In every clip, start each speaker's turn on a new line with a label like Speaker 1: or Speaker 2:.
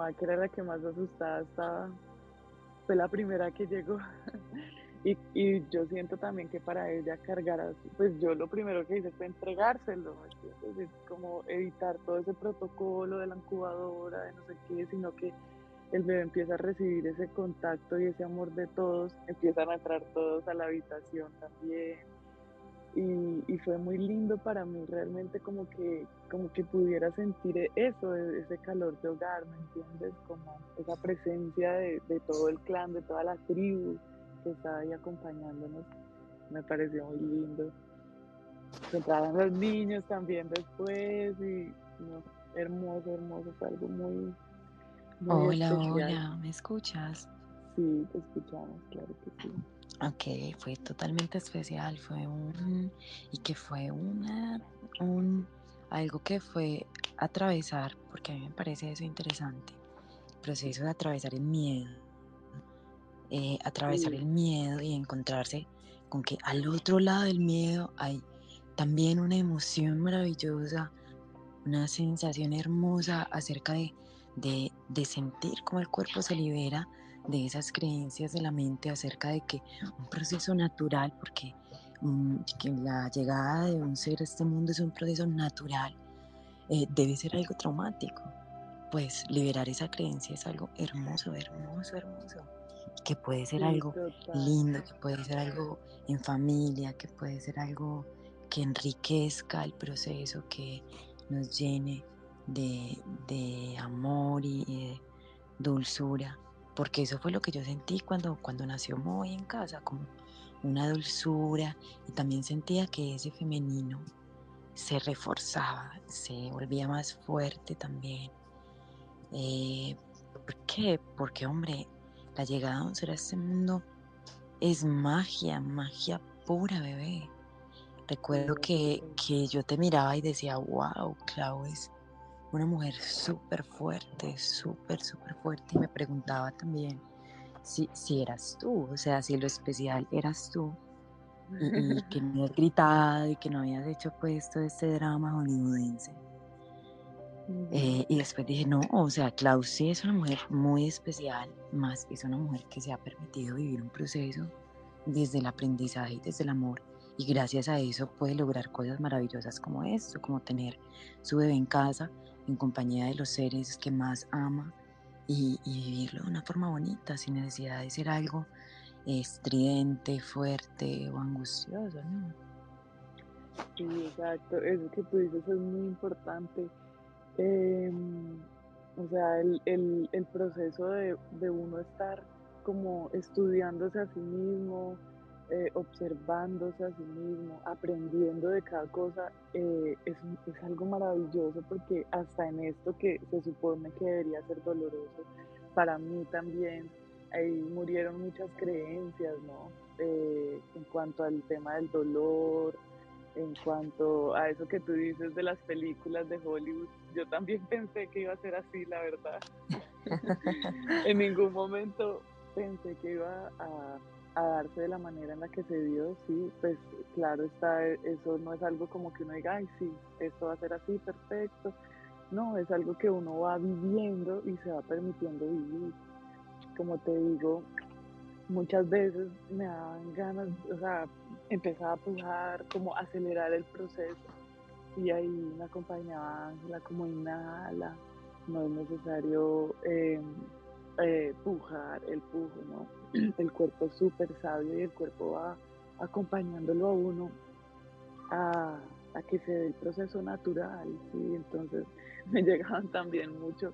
Speaker 1: mamá, que era la que más asustada estaba, fue la primera que llegó. y, y, yo siento también que para ella cargar, pues yo lo primero que hice fue entregárselo, es como evitar todo ese protocolo de la incubadora, de no sé qué, sino que el bebé empieza a recibir ese contacto y ese amor de todos, empiezan a entrar todos a la habitación también. Y, fue muy lindo para mí realmente como que, como que pudiera sentir eso, ese calor de hogar, ¿me entiendes? Como esa presencia de, todo el clan, de toda la tribu que estaba ahí acompañándonos, me pareció muy lindo. Entraban los niños también después y hermoso, hermoso, fue algo muy,
Speaker 2: hola, hola, ¿me escuchas?
Speaker 1: Sí, te escuchamos, claro que sí.
Speaker 2: Ok, fue totalmente especial, fue un, y que fue una, un, algo que fue atravesar, porque a mí me parece eso interesante, el proceso de atravesar el miedo, eh, atravesar el miedo y encontrarse con que al otro lado del miedo hay también una emoción maravillosa, una sensación hermosa acerca de de, sentir cómo el cuerpo se libera de esas creencias de la mente acerca de que un proceso natural, porque mm, la llegada de un ser a este mundo es un proceso natural, eh, debe ser algo traumático. Pues liberar esa creencia es algo hermoso, hermoso, hermoso. Que puede ser algo lindo, que puede ser algo en familia, que puede ser algo que enriquezca el proceso, que nos llene de, amor y, de dulzura, porque eso fue lo que yo sentí cuando, cuando nació Moy en casa, como una dulzura y también sentía que ese femenino se reforzaba, se volvía más fuerte también. Eh, ¿Por qué? Porque, hombre, la llegada de un ser a este mundo es magia, magia pura, bebé. Recuerdo que, que yo te miraba y decía, wow, Clau es una mujer súper fuerte, súper, súper fuerte. Y me preguntaba también si, si eras tú, o sea, si lo especial eras tú. Y, que no habías gritado y que no habías hecho pues todo este drama hollywoodense. Eh, y después dije, no, o sea, Klaus sí es una mujer muy especial, más es una mujer que se ha permitido vivir un proceso desde el aprendizaje y desde el amor. Y gracias a eso puede lograr cosas maravillosas como esto, como tener su bebé en casa, en compañía de los seres que más ama y, vivirlo de una forma bonita, sin necesidad de ser algo estridente, fuerte o angustioso, ¿no?
Speaker 1: Sí, exacto, eso que tú dices es muy importante. Em, o sea, el, el, proceso de, de uno estar como estudiándose a sí mismo, eh, observándose a sí mismo, aprendiendo de cada cosa, eh, es, es, algo maravilloso porque hasta en esto que se supone que debería ser doloroso, para mí también ahí murieron muchas creencias, ¿no? Eh, en cuanto al tema del dolor, en cuanto a eso que tú dices de las películas de Hollywood, yo también pensé que iba a ser así, la verdad. en ningún momento pensé que iba a a darse de la manera en la que se dio, sí, pues claro está, eso no es algo como que uno diga, ay, sí, esto va a ser así, perfecto. No, es algo que uno va viviendo y se va permitiendo vivir. Como te digo, muchas veces me daban ganas, o sea, empezaba a pujar, como acelerar el proceso. Y ahí me acompañaba Ángela como inhala, no es necesario em, eh, pujar, el pujo, ¿no? el cuerpo es súper sabio y el cuerpo va acompañándolo a uno a, que se dé el proceso natural, ¿sí? Entonces me llegaban también mucho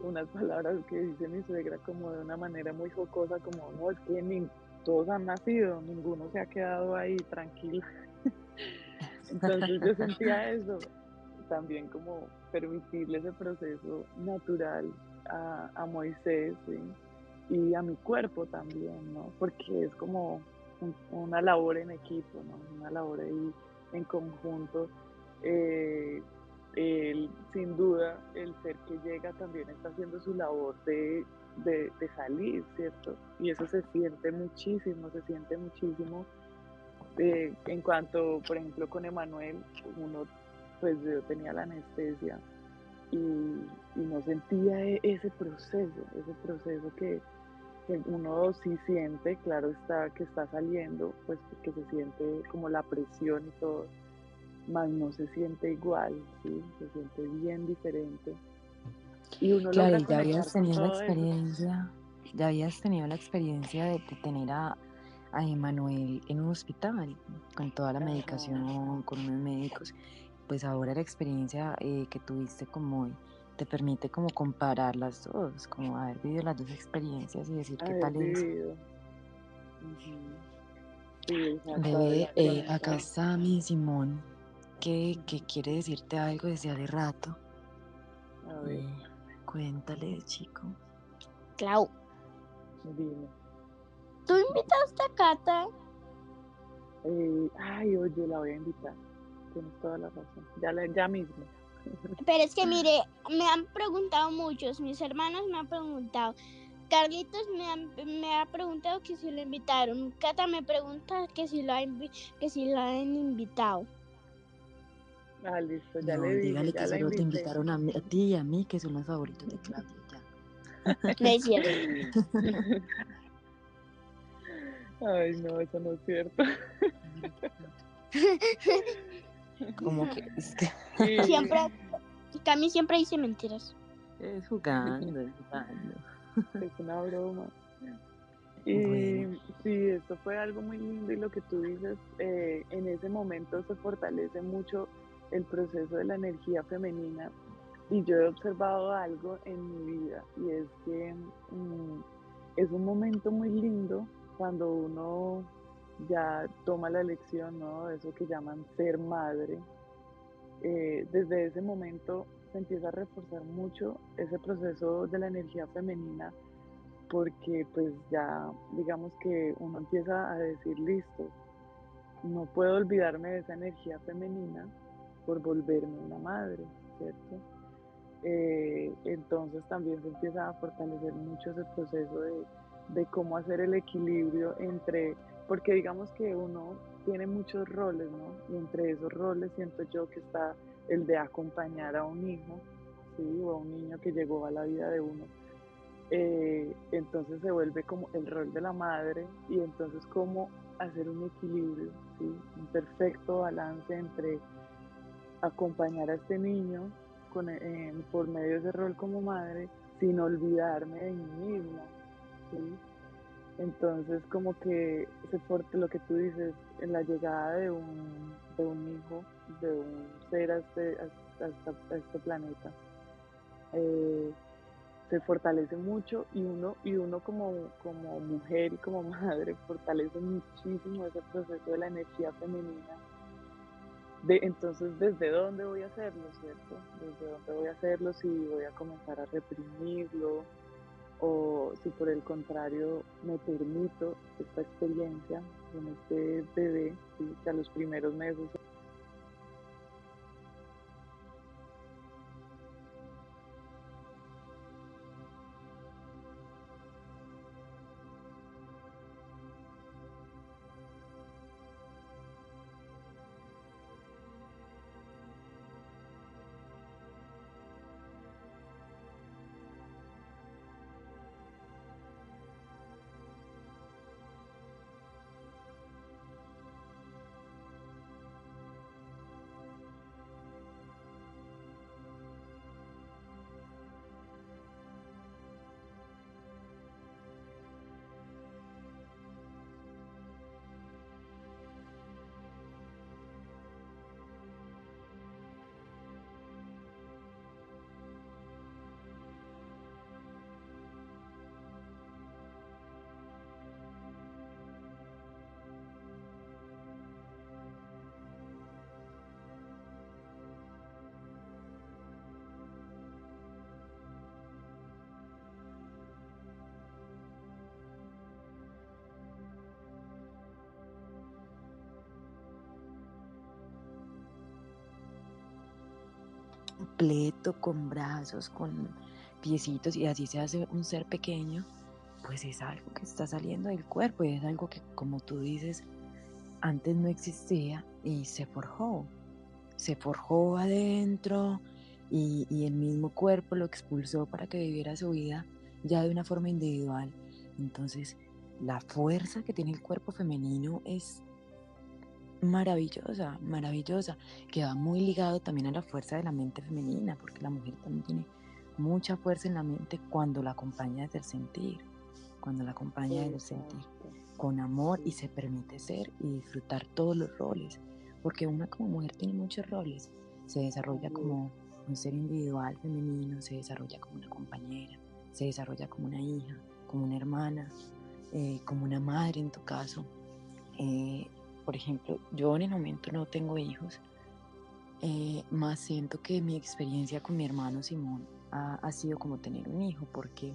Speaker 1: unas palabras que dice mi suegra como de una manera muy jocosa, como, no, es que ni, todos han nacido, ninguno se ha quedado ahí tranquilo. Entonces yo sentía eso, también como permitirle ese proceso natural a, a Moisés, ¿sí? y a mi cuerpo también, ¿no? Porque es como una labor en equipo, ¿no? Una labor ahí en conjunto. Eh, sin duda, el ser que llega también está haciendo su labor de, de, salir, ¿cierto? Y eso se siente muchísimo, se siente muchísimo. Eh, en cuanto, por ejemplo, con Emanuel, uno, pues yo tenía la anestesia y y no sentía e, ese proceso, ese proceso que, uno sí siente, claro está que está saliendo, pues porque se siente como la presión y todo, más no se siente igual, ¿sí? se siente bien diferente.
Speaker 2: Y uno claro, ya habías tenido la experiencia, ya habías tenido la experiencia de, tener a, a Emanuel en un hospital, con toda la medicación, con unos médicos, pues ahora la experiencia eh, que tuviste como te permite como comparar las dos, como haber vivido las dos experiencias y decir qué tal es. Bebé, eh, acá está mi Simón, que, quiere decirte algo desde hace rato. A ver. Eh, cuéntale, chico.
Speaker 3: Clau. Dime. ¿Tú invitaste a Cata?
Speaker 1: Eh, ay, oye, la voy a invitar. Tienes toda la razón. Ya, ya mismo.
Speaker 3: Pero es que mire, me han preguntado muchos, mis hermanos me han preguntado, Carlitos me, ha preguntado que si lo invitaron, Cata me pregunta que si lo, ha que si lo han invitado.
Speaker 1: Ah, listo, ya le dije, dígale
Speaker 2: que solo te invitaron a, a, ti y a mí, que son los favoritos de Claudia, ya.
Speaker 3: No es cierto.
Speaker 1: Ay, no, eso no es cierto.
Speaker 2: Como que
Speaker 3: siempre Cami siempre dice mentiras.
Speaker 2: Es jugando, es jugando.
Speaker 1: Es una broma. Y sí, esto fue algo muy lindo y lo que tú dices, eh, en ese momento se fortalece mucho el proceso de la energía femenina y yo he observado algo en mi vida y es que mm, es un momento muy lindo cuando uno ya toma la elección, ¿no? Eso que llaman ser madre. Eh, desde ese momento se empieza a reforzar mucho ese proceso de la energía femenina porque pues ya digamos que uno empieza a decir listo, no puedo olvidarme de esa energía femenina por volverme una madre, ¿cierto? Eh, entonces también se empieza a fortalecer mucho ese proceso de, de cómo hacer el equilibrio entre porque digamos que uno tiene muchos roles, ¿no? Y entre esos roles siento yo que está el de acompañar a un hijo, ¿sí? O a un niño que llegó a la vida de uno. Eh, entonces se vuelve como el rol de la madre y entonces cómo hacer un equilibrio, ¿sí? Un perfecto balance entre acompañar a este niño con, eh, por medio de ese rol como madre sin olvidarme de mí misma, ¿sí? Entonces, como que se fuerte lo que tú dices, en la llegada de un, de un hijo, de un ser a este, a, este planeta, eh, se fortalece mucho y uno, y uno como, como mujer y como madre fortalece muchísimo ese proceso de la energía femenina. De, entonces, ¿desde dónde voy a hacerlo, cierto? ¿Desde dónde voy a hacerlo? Si voy a comenzar a reprimirlo, o si por el contrario me permito esta experiencia con este bebé, que a los primeros meses
Speaker 2: completo, con brazos, con piecitos y así se hace un ser pequeño, pues es algo que está saliendo del cuerpo y es algo que, como tú dices, antes no existía y se forjó. Se forjó adentro y, y el mismo cuerpo lo expulsó para que viviera su vida ya de una forma individual. Entonces, la fuerza que tiene el cuerpo femenino es maravillosa, maravillosa, que va muy ligado también a la fuerza de la mente femenina, porque la mujer también tiene mucha fuerza en la mente cuando la acompaña desde el sentir, cuando la acompaña desde el sentir, con amor y se permite ser y disfrutar todos los roles, porque una como mujer tiene muchos roles, se desarrolla como un ser individual femenino, se desarrolla como una compañera, se desarrolla como una hija, como una hermana, eh, como una madre en tu caso. Eh, por ejemplo, yo en el momento no tengo hijos, eh, más siento que mi experiencia con mi hermano Simón ha, sido como tener un hijo, porque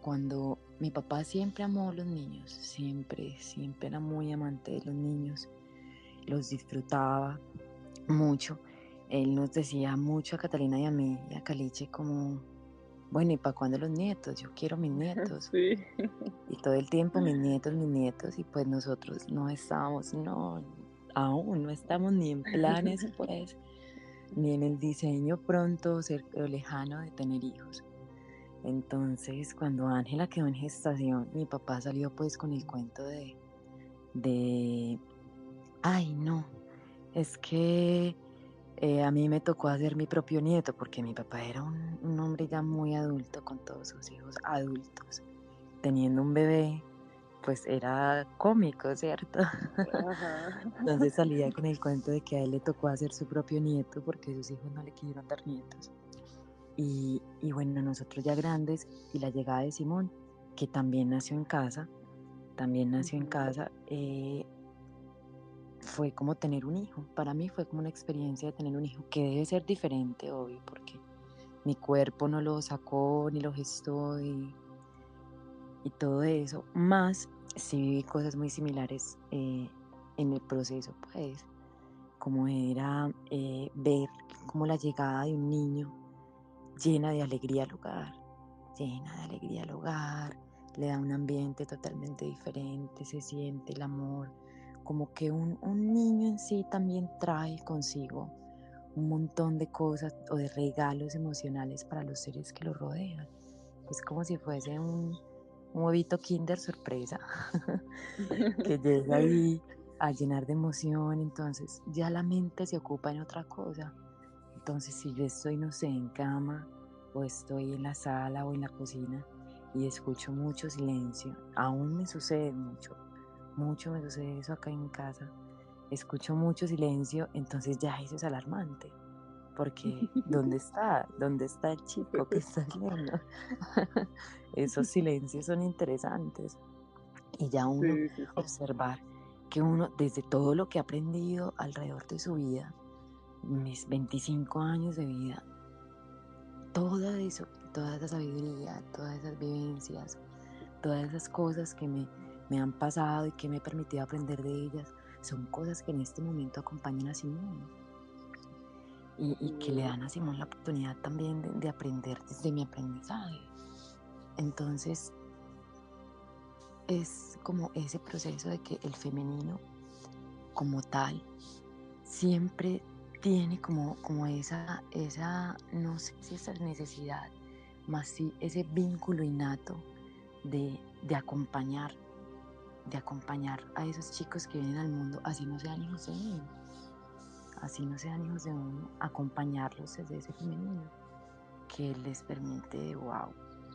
Speaker 2: cuando mi papá siempre amó a los niños, siempre, siempre era muy amante de los niños, los disfrutaba mucho. Él nos decía mucho a Catalina y a mí a Caliche como, bueno, ¿y para cuándo los nietos? Yo quiero mis nietos.
Speaker 1: Sí.
Speaker 2: Y todo el tiempo mis nietos, mis nietos, y pues nosotros no estábamos, no, aún no estamos ni en planes, pues, ni en el diseño pronto, cerca o lejano de tener hijos. Entonces, cuando Ángela quedó en gestación, mi papá salió pues con el cuento de, de, ay no, es que eh, a mí me tocó hacer mi propio nieto porque mi papá era un, hombre ya muy adulto con todos sus hijos adultos. Teniendo un bebé, pues era cómico, ¿cierto? Entonces salía con el cuento de que a él le tocó hacer su propio nieto porque sus hijos no le quisieron dar nietos. Y, y bueno, nosotros ya grandes y la llegada de Simón, que también nació en casa, también nació en casa, eh, fue como tener un hijo. Para mí fue como una experiencia de tener un hijo que debe ser diferente, obvio, porque mi cuerpo no lo sacó ni lo gestó y, todo eso. Más sí viví cosas muy similares eh, en el proceso, pues, como era eh, ver como la llegada de un niño llena de alegría al hogar, llena de alegría al hogar, le da un ambiente totalmente diferente, se siente el amor como que un, niño en sí también trae consigo un montón de cosas o de regalos emocionales para los seres que lo rodean. Es como si fuese un, un huevito kinder sorpresa que llega ahí a llenar de emoción, entonces ya la mente se ocupa en otra cosa. Entonces si yo estoy, no sé, en cama o estoy en la sala o en la cocina y escucho mucho silencio, aún me sucede mucho, mucho me sucede eso acá en casa. Escucho mucho silencio, entonces ya eso es alarmante. Porque, ¿dónde está? ¿Dónde está el chico que está haciendo? Esos silencios son interesantes. Y ya uno observar que uno, desde todo lo que ha aprendido alrededor de su vida, mis 25 años de vida, todo eso, toda esa sabiduría, todas esas vivencias, todas esas cosas que me, me han pasado y que me he permitido aprender de ellas, son cosas que en este momento acompañan a Simón y, que le dan a Simón la oportunidad también de, aprender desde mi aprendizaje. Entonces, es como ese proceso de que el femenino como tal siempre tiene como, como esa, esa, no sé si esa necesidad, más sí ese vínculo innato de, de acompañar de acompañar a esos chicos que vienen al mundo, así no sean hijos de uno, así no sean hijos de uno, acompañarlos desde ese femenino, que les permite, wow,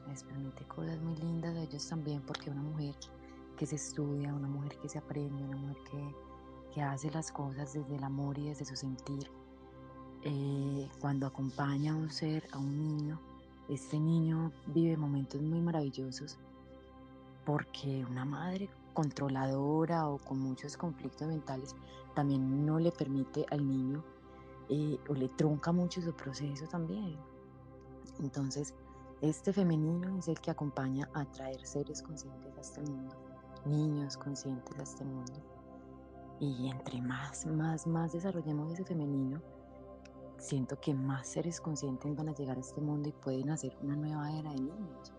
Speaker 2: les permite cosas muy lindas a ellos también, porque una mujer que se estudia, una mujer que se aprende, una mujer que, que hace las cosas desde el amor y desde su sentir, eh, cuando acompaña a un ser, a un niño, este niño vive momentos muy maravillosos porque una madre controladora o con muchos conflictos mentales también no le permite al niño eh, o le trunca mucho su proceso también. Entonces, este femenino es el que acompaña a traer seres conscientes a este mundo, niños conscientes a este mundo. Y entre más, más, más desarrollemos ese femenino, siento que más seres conscientes van a llegar a este mundo y pueden hacer una nueva era de niños.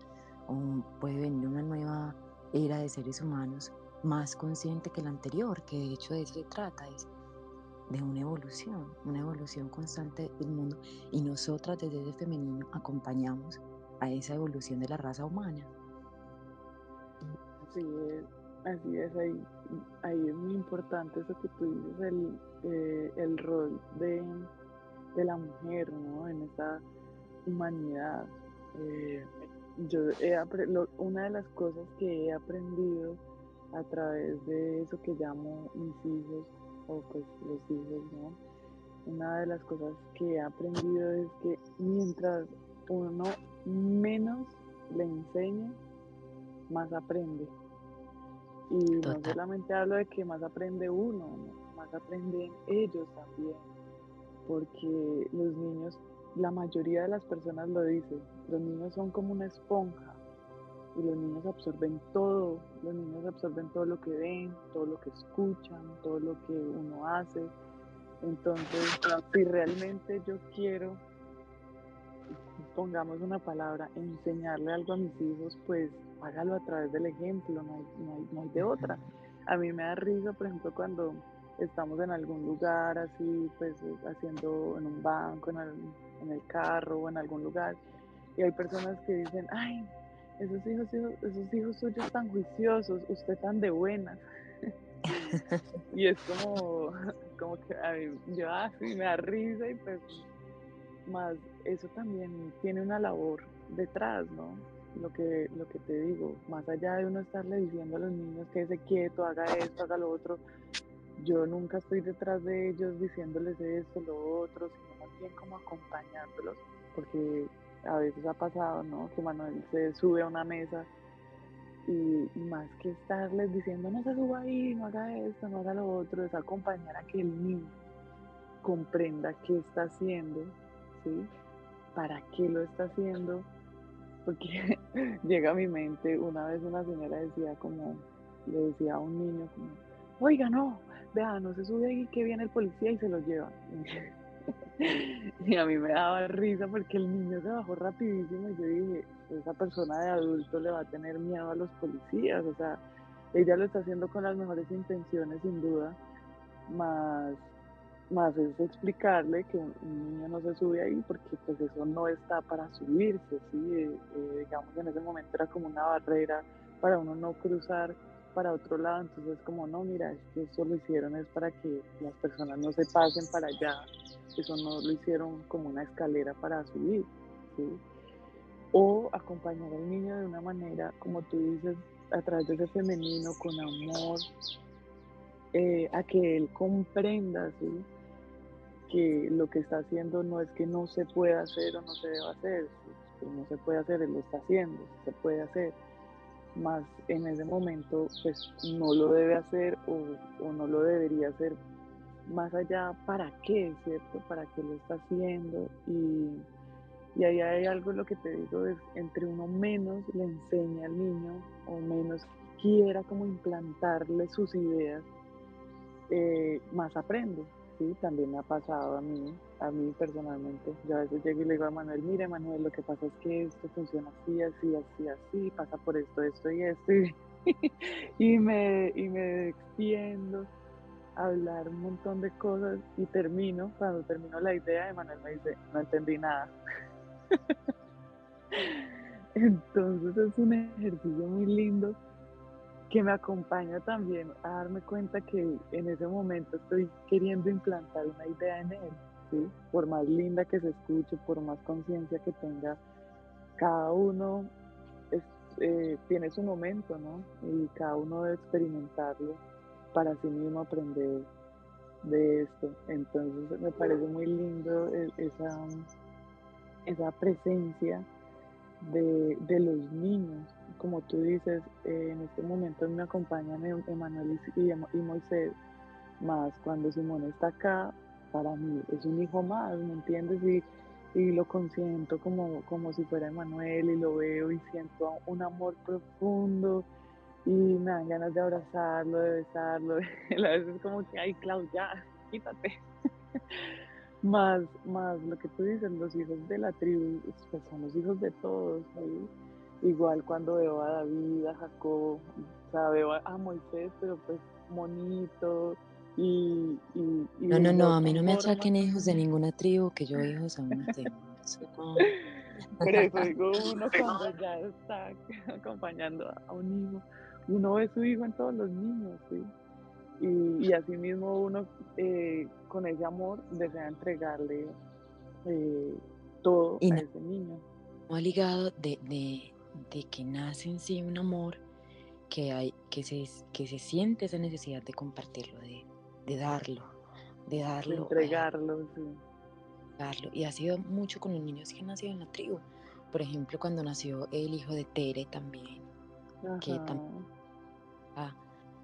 Speaker 2: O puede venir una nueva era de seres humanos más consciente que la anterior, que de hecho de eso se trata, es de una evolución, una evolución constante del mundo y nosotras desde el femenino acompañamos a esa evolución de la raza humana.
Speaker 1: Así es, así es, ahí, es muy importante eso que tú dices, el, eh, rol de, la mujer, ¿no? En esta humanidad. Eh, yo he una de las cosas que he aprendido a través de eso que llamo mis hijos o pues los hijos, ¿no? Una de las cosas que he aprendido es que mientras uno menos le enseña, más aprende. Y no solamente hablo de que más aprende uno, más aprenden ellos también, porque los niños, la mayoría de las personas lo dicen, los niños son como una esponja y los niños absorben todo, los niños absorben todo lo que ven, todo lo que escuchan, todo lo que uno hace. Entonces, si realmente yo quiero, pongamos una palabra, enseñarle algo a mis hijos, pues hágalo a través del ejemplo, no hay, no hay, de otra. A mí me da risa, por ejemplo, cuando estamos en algún lugar así, pues haciendo en un banco, en el, en el carro o en algún lugar, y hay personas que dicen, ay, esos hijos, esos hijos suyos tan juiciosos, usted tan de buenas. y es como, como que a mí, yo así me da risa y pues más eso también tiene una labor detrás, ¿no? Lo que, lo que te digo, más allá de uno estarle diciendo a los niños que se quieto, haga esto, haga lo otro, yo nunca estoy detrás de ellos diciéndoles esto, lo otro, sino más bien como acompañándolos, porque a veces ha pasado, ¿no? Que Manuel se sube a una mesa y, más que estarles diciendo no se suba ahí, no haga esto, no haga lo otro, es acompañar a que el niño comprenda qué está haciendo, ¿sí? ¿Para qué lo está haciendo? Porque llega a mi mente, una vez una señora decía como, le decía a un niño como, oiga, no, vea, no se sube ahí que viene el policía y se lo lleva. y a mí me daba risa porque el niño se bajó rapidísimo y yo dije, esa persona de adulto le va a tener miedo a los policías, o sea, ella lo está haciendo con las mejores intenciones sin duda, más, más es explicarle que un, niño no se sube ahí porque pues eso no está para subirse, ¿sí? Eh, eh, digamos en ese momento era como una barrera para uno no cruzar para otro lado, entonces como no, mira, es que eso lo hicieron es para que las personas no se pasen para allá, eso no lo hicieron como una escalera para subir. O acompañar al niño de una manera, como tú dices, a través de ese femenino, con amor, eh, a que él comprenda, ¿sí? Que lo que está haciendo no es que no se pueda hacer o no se deba hacer, no se puede hacer, él lo está haciendo, se puede hacer más en ese momento pues no lo debe hacer o, no lo debería hacer más allá para qué, ¿cierto? ¿Para qué lo está haciendo? Y, y ahí hay algo, lo que te digo, es entre uno menos le enseña al niño o menos quiera como implantarle sus ideas, eh, más aprende, También me ha pasado a mí, a mí personalmente. Yo a veces llego y le digo a Manuel, mire Manuel, lo que pasa es que esto funciona así, así, así, así, pasa por esto, esto y esto. Y, me, y me extiendo a hablar un montón de cosas y termino, cuando termino la idea, de Manuel me dice, no entendí nada. Entonces es un ejercicio muy lindo que me acompaña también a darme cuenta que en ese momento estoy queriendo implantar una idea en él, ¿sí? Por más linda que se escuche, por más conciencia que tenga, cada uno eh, tiene su momento, ¿no? Y cada uno debe experimentarlo para sí mismo aprender de esto. Entonces me parece muy lindo e, esa, esa presencia de, de los niños como tú dices, eh, en este momento me acompañan em, Emanuel y, Moisés, más cuando Simón está acá, para mí es un hijo más, ¿me entiendes? Y, y lo consiento como, como si fuera Emanuel y lo veo y siento un amor profundo y me dan ganas de abrazarlo, de besarlo. a veces como que, ay, Clau, ya, quítate. más, más lo que tú dices, los hijos de la tribu, pues son los hijos de todos, ¿sí? Igual cuando veo a David, a Jacob, o sea, veo a Moisés, pero pues monito, Y, y,
Speaker 2: no, no, no, a mí no me achaquen hijos de ninguna tribu, que yo hijos aún no tengo.
Speaker 1: Por eso digo, uno cuando ya está acompañando a un hijo, uno ve su hijo en todos los niños, ¿sí? Y, y así mismo uno eh, con ese amor desea entregarle eh, todo a ese niño.
Speaker 2: No ha ligado de, de, de, que nace en sí un amor que hay, que se, que se siente esa necesidad de compartirlo, de, de darlo, de darlo. De
Speaker 1: entregarlo, sí.
Speaker 2: Darlo. Y ha sido mucho con los niños que han nacido en la tribu. Por ejemplo, cuando nació el hijo de Tere también, que también ah,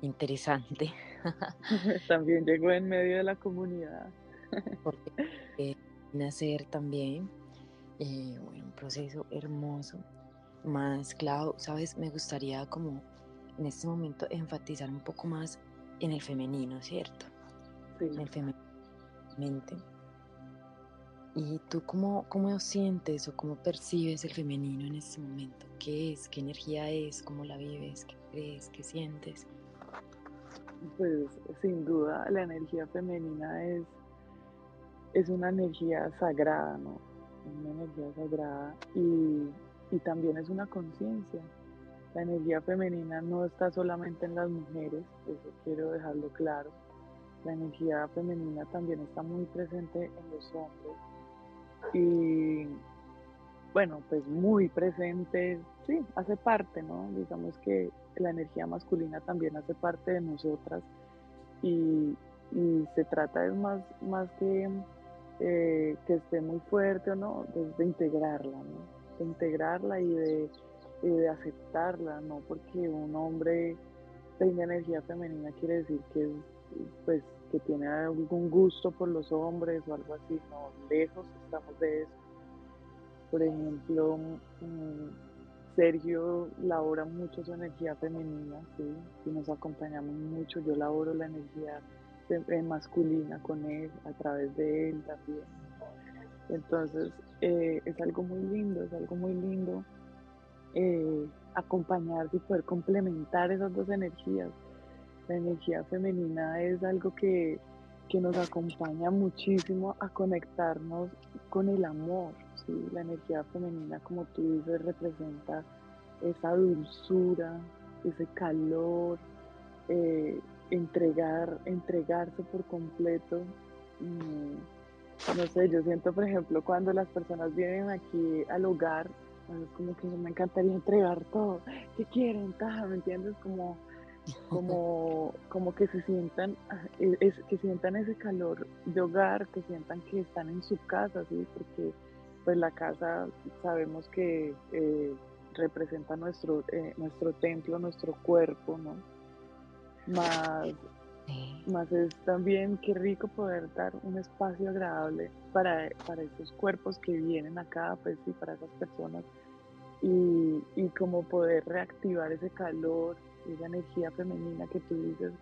Speaker 2: interesante.
Speaker 1: también llegó en medio de la comunidad.
Speaker 2: Porque eh, nacer también, eh, bueno, un proceso hermoso. Más, claro, sabes, me gustaría como en este momento enfatizar un poco más en el femenino, ¿cierto?
Speaker 1: Sí.
Speaker 2: En el femenino. ¿Y tú cómo, cómo sientes o cómo percibes el femenino en este momento? ¿Qué es? ¿Qué energía es? ¿Cómo la vives? ¿Qué crees? ¿Qué sientes?
Speaker 1: Pues sin duda la energía femenina es, es una energía sagrada, ¿no? Una energía sagrada y, y también es una conciencia. La energía femenina no está solamente en las mujeres, eso quiero dejarlo claro. La energía femenina también está muy presente en los hombres y bueno, pues muy presente, sí, hace parte, ¿no? Digamos que la energía masculina también hace parte de nosotras y, se trata de más, más que eh, que esté muy fuerte o no, de, integrarla, ¿no? De integrarla y de, de aceptarla, ¿no? Porque un hombre tenga energía femenina quiere decir que pues que tiene algún gusto por los hombres o algo así, no, lejos estamos de eso. Por ejemplo, mm, Sergio labora mucho su energía femenina, ¿sí? y nos acompañamos mucho. Yo laboro la energía eh, masculina con él, a través de él también. Entonces, eh, es algo muy lindo, es algo muy lindo eh, acompañarse y poder complementar esas dos energías la energía femenina es algo que, nos acompaña muchísimo a conectarnos con el amor. ¿sí? La energía femenina, como tú dices, representa esa dulzura, ese calor, eh, entregar, entregarse por completo. Mm, no sé, yo siento, por ejemplo, cuando las personas vienen aquí al hogar, es como que me encantaría entregar todo. ¿Qué quieren? ¿Me entiendes? Como como, como que se sientan, ah, e, que sientan ese calor de hogar, que sientan que están en su casa, ¿sí? porque pues la casa sabemos que eh, representa nuestro, eh, nuestro templo, nuestro cuerpo, ¿no? Más, más es también qué rico poder dar un espacio agradable para, para esos cuerpos que vienen acá, pues sí, para esas personas, y, y como poder reactivar ese calor, esa energía femenina que tú dices,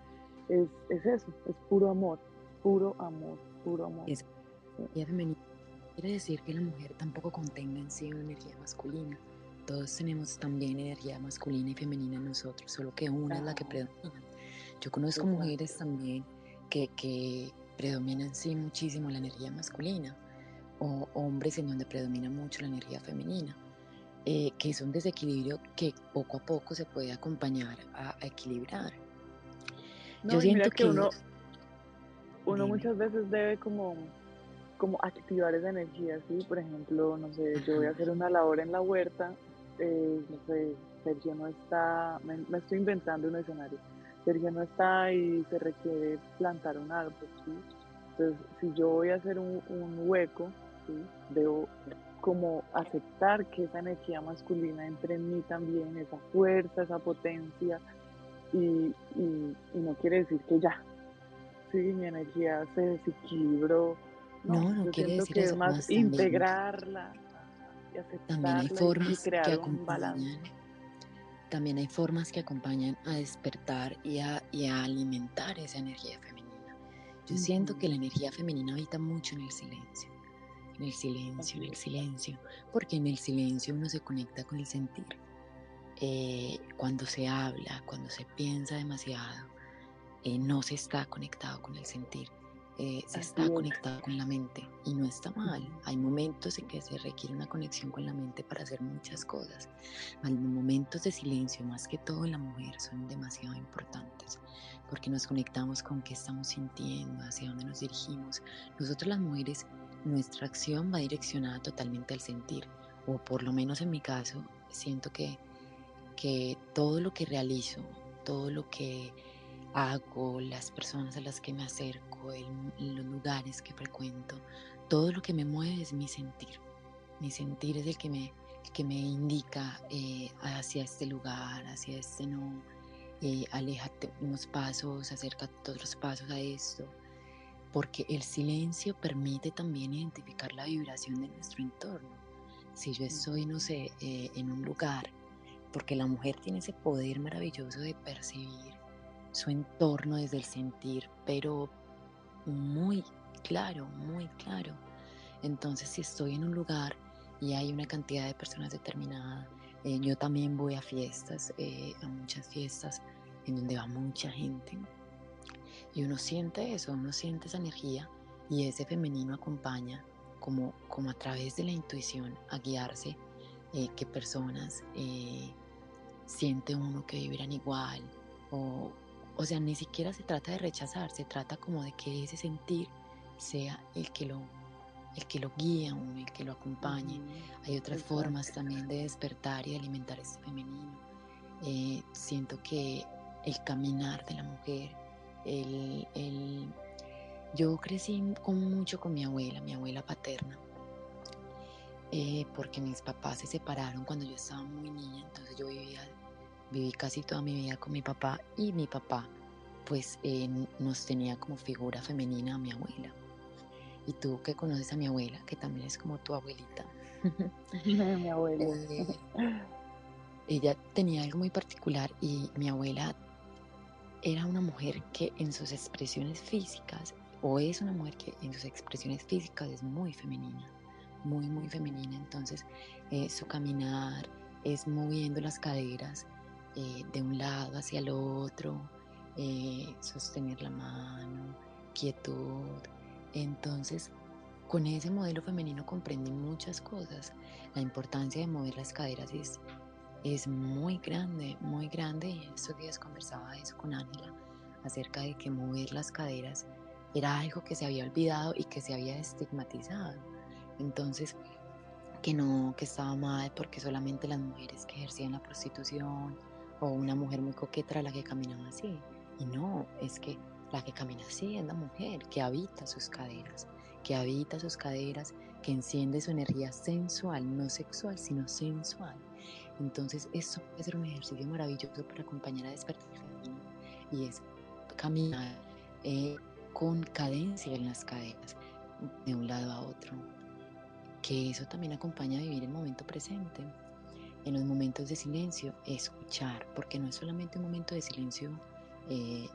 Speaker 1: es, es eso, es puro amor, puro amor, puro amor.
Speaker 2: Es energía femenina quiere decir que la mujer tampoco contenga en sí una energía masculina. Todos tenemos también energía masculina y femenina en nosotros, solo que una es la que predomina. Yo conozco mujeres también que, que predominan sí muchísimo la energía masculina, o hombres en donde predomina mucho la energía femenina. Eh, que es un desequilibrio que poco a poco se puede acompañar a, equilibrar.
Speaker 1: Yo siento que, uno, uno muchas veces debe como, como activar esa energía, ¿sí? Por ejemplo, no sé, yo voy a hacer una labor en la huerta, eh, no sé, Sergio no está, me, estoy inventando un escenario, Sergio no está y se requiere plantar un árbol, ¿sí? Entonces, si yo voy a hacer un, un hueco, ¿sí? Debo como aceptar que esa energía masculina entre en mí también, esa fuerza, esa potencia, y, no quiere decir que ya, sí, mi energía se desequilibró.
Speaker 2: No, no, quiere decir
Speaker 1: que es más integrarla y aceptarla
Speaker 2: también hay formas que acompañan, También hay formas que acompañan a despertar y a, alimentar esa energía femenina. Yo siento que la energía femenina habita mucho en el silencio en el silencio, en el silencio, porque en el silencio uno se conecta con el sentir. Eh, cuando se habla, cuando se piensa demasiado, eh, no se está conectado con el sentir, eh, se está conectado con la mente y no está mal. Hay momentos en que se requiere una conexión con la mente para hacer muchas cosas. Los momentos de silencio, más que todo en la mujer, son demasiado importantes porque nos conectamos con qué estamos sintiendo, hacia dónde nos dirigimos. Nosotros las mujeres, nuestra acción va direccionada totalmente al sentir, o por lo menos en mi caso, siento que, que todo lo que realizo, todo lo que hago, las personas a las que me acerco, los lugares que frecuento, todo lo que me mueve es mi sentir. Mi sentir es el que me, que me indica eh, hacia este lugar, hacia este no, eh, aléjate unos pasos, acércate otros pasos a esto, porque el silencio permite también identificar la vibración de nuestro entorno. Si yo estoy, no sé, eh, en un lugar, porque la mujer tiene ese poder maravilloso de percibir su entorno desde el sentir, pero muy claro, muy claro. Entonces, si estoy en un lugar y hay una cantidad de personas determinada, eh, yo también voy a fiestas, eh, a muchas fiestas en donde va mucha gente. Y uno siente eso, uno siente esa energía y ese femenino acompaña como, como a través de la intuición a guiarse eh, qué personas siente uno que vibran igual o, o sea, ni siquiera se trata de rechazar, se trata como de que ese sentir sea el que lo, el que lo guía, el que lo acompañe. Hay otras formas también de despertar y de alimentar este femenino. Eh, siento que el caminar de la mujer, el, el, yo crecí con, mucho con mi abuela, mi abuela paterna, eh, porque mis papás se separaron cuando yo estaba muy niña, entonces yo vivía viví casi toda mi vida con mi papá y mi papá pues eh, nos tenía como figura femenina a mi abuela. Y tú que conoces a mi abuela, que también es como tu abuelita.
Speaker 1: mi abuela. Eh,
Speaker 2: ella tenía algo muy particular y mi abuela era una mujer que en sus expresiones físicas, o es una mujer que en sus expresiones físicas es muy femenina, muy, muy femenina. Entonces, eh, su caminar es moviendo las caderas, eh, de un lado hacia el otro, eh, sostener la mano, quietud. Entonces, con ese modelo femenino comprendí muchas cosas. La importancia de mover las caderas es, es muy grande, muy grande. Y estos días conversaba eso con Ángela acerca de que mover las caderas era algo que se había olvidado y que se había estigmatizado. Entonces, que no, que estaba mal porque solamente las mujeres que ejercían la prostitución o una mujer muy coqueta la que caminaba así. Y no, es que la que camina así es la mujer que habita sus caderas, que habita sus caderas, que enciende su energía sensual, no sexual, sino sensual. Entonces, eso puede ser un ejercicio maravilloso para acompañar a despertar femenino y es caminar eh, con cadencia en las caderas, de un lado a otro. Que eso también acompaña a vivir el momento presente en los momentos de silencio, escuchar, porque no es solamente un momento de silencio eh,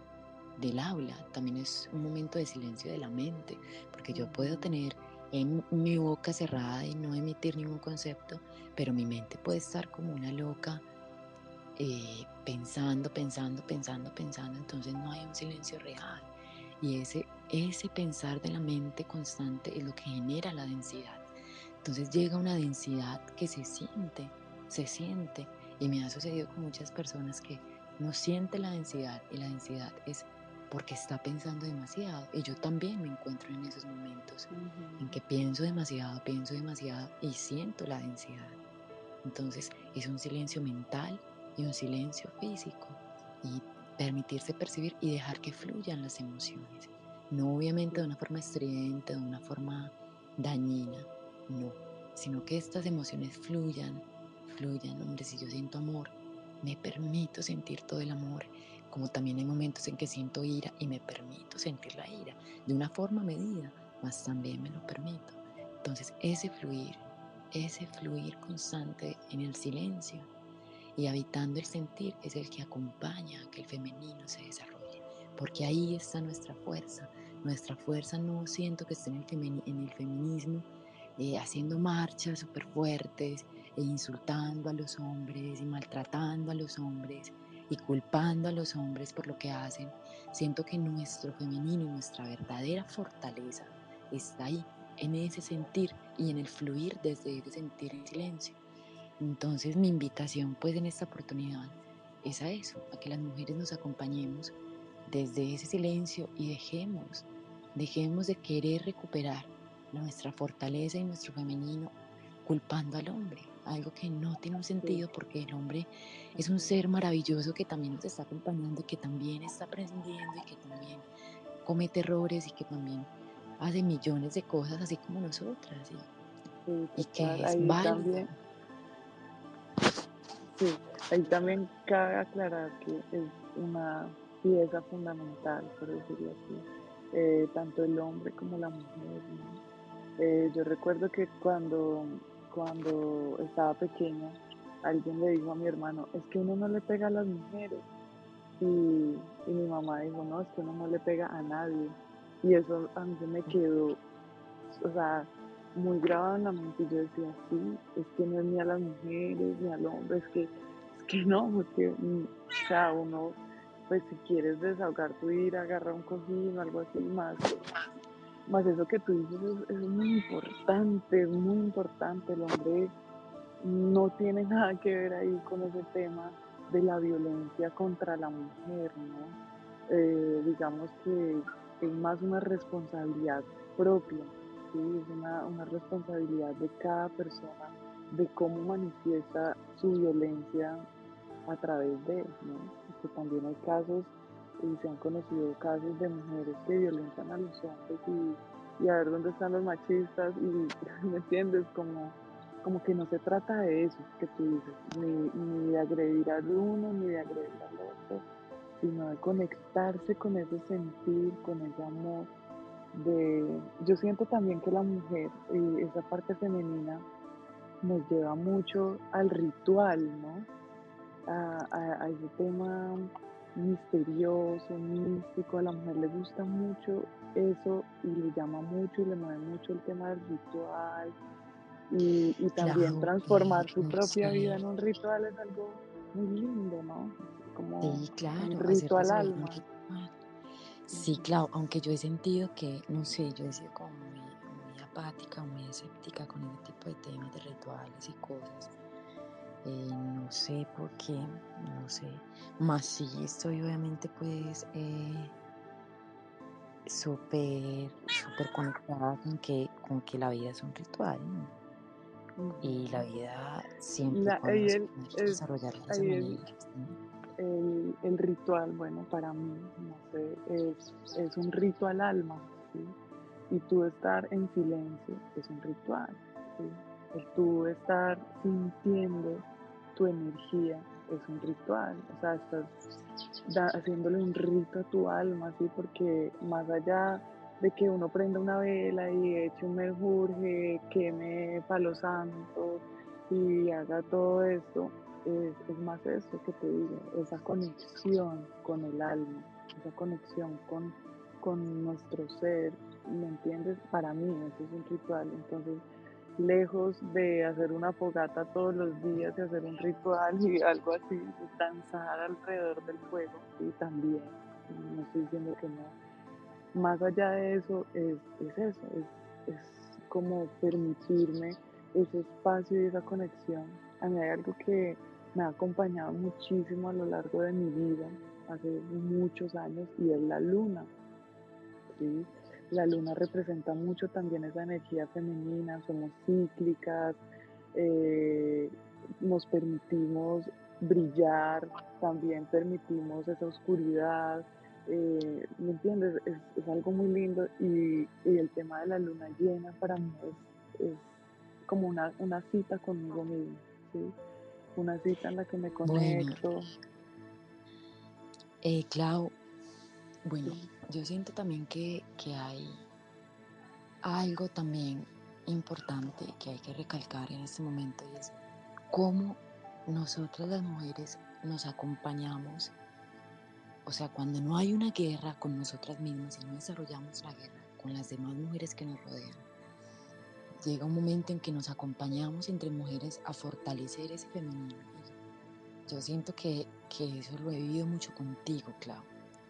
Speaker 2: del aula, también es un momento de silencio de la mente, porque yo puedo tener en mi boca cerrada y no emitir ningún concepto, pero mi mente puede estar como una loca eh, pensando, pensando, pensando, pensando, entonces no hay un silencio real. Y ese, ese pensar de la mente constante es lo que genera la densidad. Entonces llega una densidad que se siente se siente. Y me ha sucedido con muchas personas que no siente la densidad y la densidad es porque está pensando demasiado. Y yo también me encuentro en esos momentos en que pienso demasiado, pienso demasiado y siento la densidad. Entonces es un silencio mental y un silencio físico. Y permitirse percibir y dejar que fluyan las emociones. No obviamente de una forma estridente, de una forma dañina, no, sino que estas emociones fluyan fluyan, hombre, si yo siento amor, me permito sentir todo el amor, como también hay momentos en que siento ira y me permito sentir la ira, de una forma medida, mas también me lo permito. Entonces ese fluir, ese fluir constante en el silencio y habitando el sentir es el que acompaña a que el femenino se desarrolle, porque ahí está nuestra fuerza. Nuestra fuerza no siento que esté en el, en el feminismo eh, haciendo marchas súper fuertes, e insultando a los hombres y maltratando a los hombres y culpando a los hombres por lo que hacen, siento que nuestro femenino y nuestra verdadera fortaleza está ahí, en ese sentir y en el fluir desde ese sentir en silencio. Entonces mi invitación pues en esta oportunidad es a eso, a que las mujeres nos acompañemos desde ese silencio y dejemos, dejemos de querer recuperar nuestra fortaleza y nuestro femenino culpando al hombre, algo que no tiene un sentido porque el hombre es un ser maravilloso que también nos está acompañando y que también está aprendiendo y que también comete errores y que también hace millones de cosas así como nosotras y, que es válido.
Speaker 1: Sí, ahí también cabe aclarar que es una pieza fundamental, por decirlo así, eh, tanto el hombre como la mujer. Eh, yo recuerdo que cuando, cuando estaba pequeña, alguien le dijo a mi hermano, es que uno no le pega a las mujeres. Y, mi mamá dijo, no, es que uno no le pega a nadie. Y eso a mí me quedó, o sea, muy grabado en la mente y yo decía, sí, es que no es ni a las mujeres ni al hombre, es que, es que no, porque, mm, o sea, uno, pues si quieres desahogar tu ira, agarrar un cojín o algo así más, más eso que tú dices es, muy importante, es muy importante, el hombre no tiene nada que ver ahí con ese tema de la violencia contra la mujer, ¿no? Eh, digamos que es más una responsabilidad propia es una, una responsabilidad de cada persona de cómo manifiesta su violencia a través de, ¿no? Porque también hay casos, y se han conocido casos de mujeres que violentan a los hombres y, a ver dónde están los machistas y, ¿me entiendes? Como, como que no se trata de eso que tú dices, ni, ni de agredir al uno, ni de agredir al otro, sino de conectarse con ese sentir, con ese amor de, yo siento también que la mujer, y esa parte femenina, nos lleva mucho al ritual, ¿no? A, ese tema misterioso, místico, a la mujer le gusta mucho eso y le llama mucho y le mueve mucho el tema del ritual y, también transformar su propia vida en un ritual es algo muy lindo, ¿no?
Speaker 2: Como un ritual alma. Sí, claro, aunque yo he sentido que, no sé, yo he sido como muy, apática, muy escéptica con ese tipo de temas de rituales y cosas. Eh, no sé por qué, no sé. Más sí estoy obviamente pues eh, súper, súper conectada con que, con que la vida es un ritual, ¿no? Y la vida siempre la, podemos desarrollarla de esa manera
Speaker 1: el, ritual, bueno, para mí, no sé, es, es un ritual alma, ¿sí? Y tú estar en silencio es un ritual, ¿sí? El tú estar sintiendo tu energía es un ritual, o sea, estás haciéndole un rito a tu alma, ¿sí? Porque más allá de que uno prenda una vela y eche un merjurje, queme palo santo y haga todo esto, es, más eso que te digo, esa conexión con el alma, esa conexión con, con nuestro ser, ¿me entiendes? Para mí eso es un ritual, entonces lejos de hacer una fogata todos los días, de hacer un ritual y algo así, danzar alrededor del fuego, y también, no estoy diciendo que no, más allá de eso es, es eso, es, es como permitirme ese espacio y esa conexión. A mí hay algo que me ha acompañado muchísimo a lo largo de mi vida, hace muchos años, y es la luna. ¿sí? La luna representa mucho también esa energía femenina, somos cíclicas, eh, nos permitimos brillar, también permitimos esa oscuridad. Eh, ¿Me entiendes? Es, algo muy lindo y, el tema de la luna llena para mí es, como una, una cita conmigo mismo. ¿sí? una cita en la que me conecto. Bueno,
Speaker 2: eh, Clau, bueno, yo siento también que, que hay algo también importante que hay que recalcar en este momento y es cómo nosotras las mujeres nos acompañamos, o sea, cuando no hay una guerra con nosotras mismas y no desarrollamos la guerra con las demás mujeres que nos rodean, llega un momento en que nos acompañamos entre mujeres a fortalecer ese femenino yo siento que, que eso lo he vivido mucho contigo, Clau.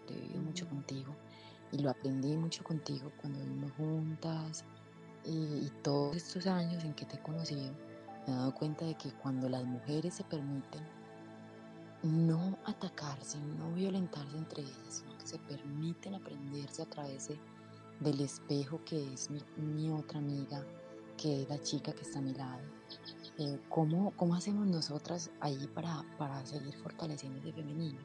Speaker 2: Lo he vivido mucho contigo y lo aprendí mucho contigo cuando vivimos juntas y, todos estos años en que te he conocido, me he dado cuenta de que cuando las mujeres se permiten no atacarse, no violentarse entre ellas, sino que se permiten aprenderse a través del espejo que es mi, otra amiga, que es la chica que está a mi lado. Eh, ¿cómo, ¿cómo, hacemos nosotras ahí para, para seguir fortaleciendo ese femenino?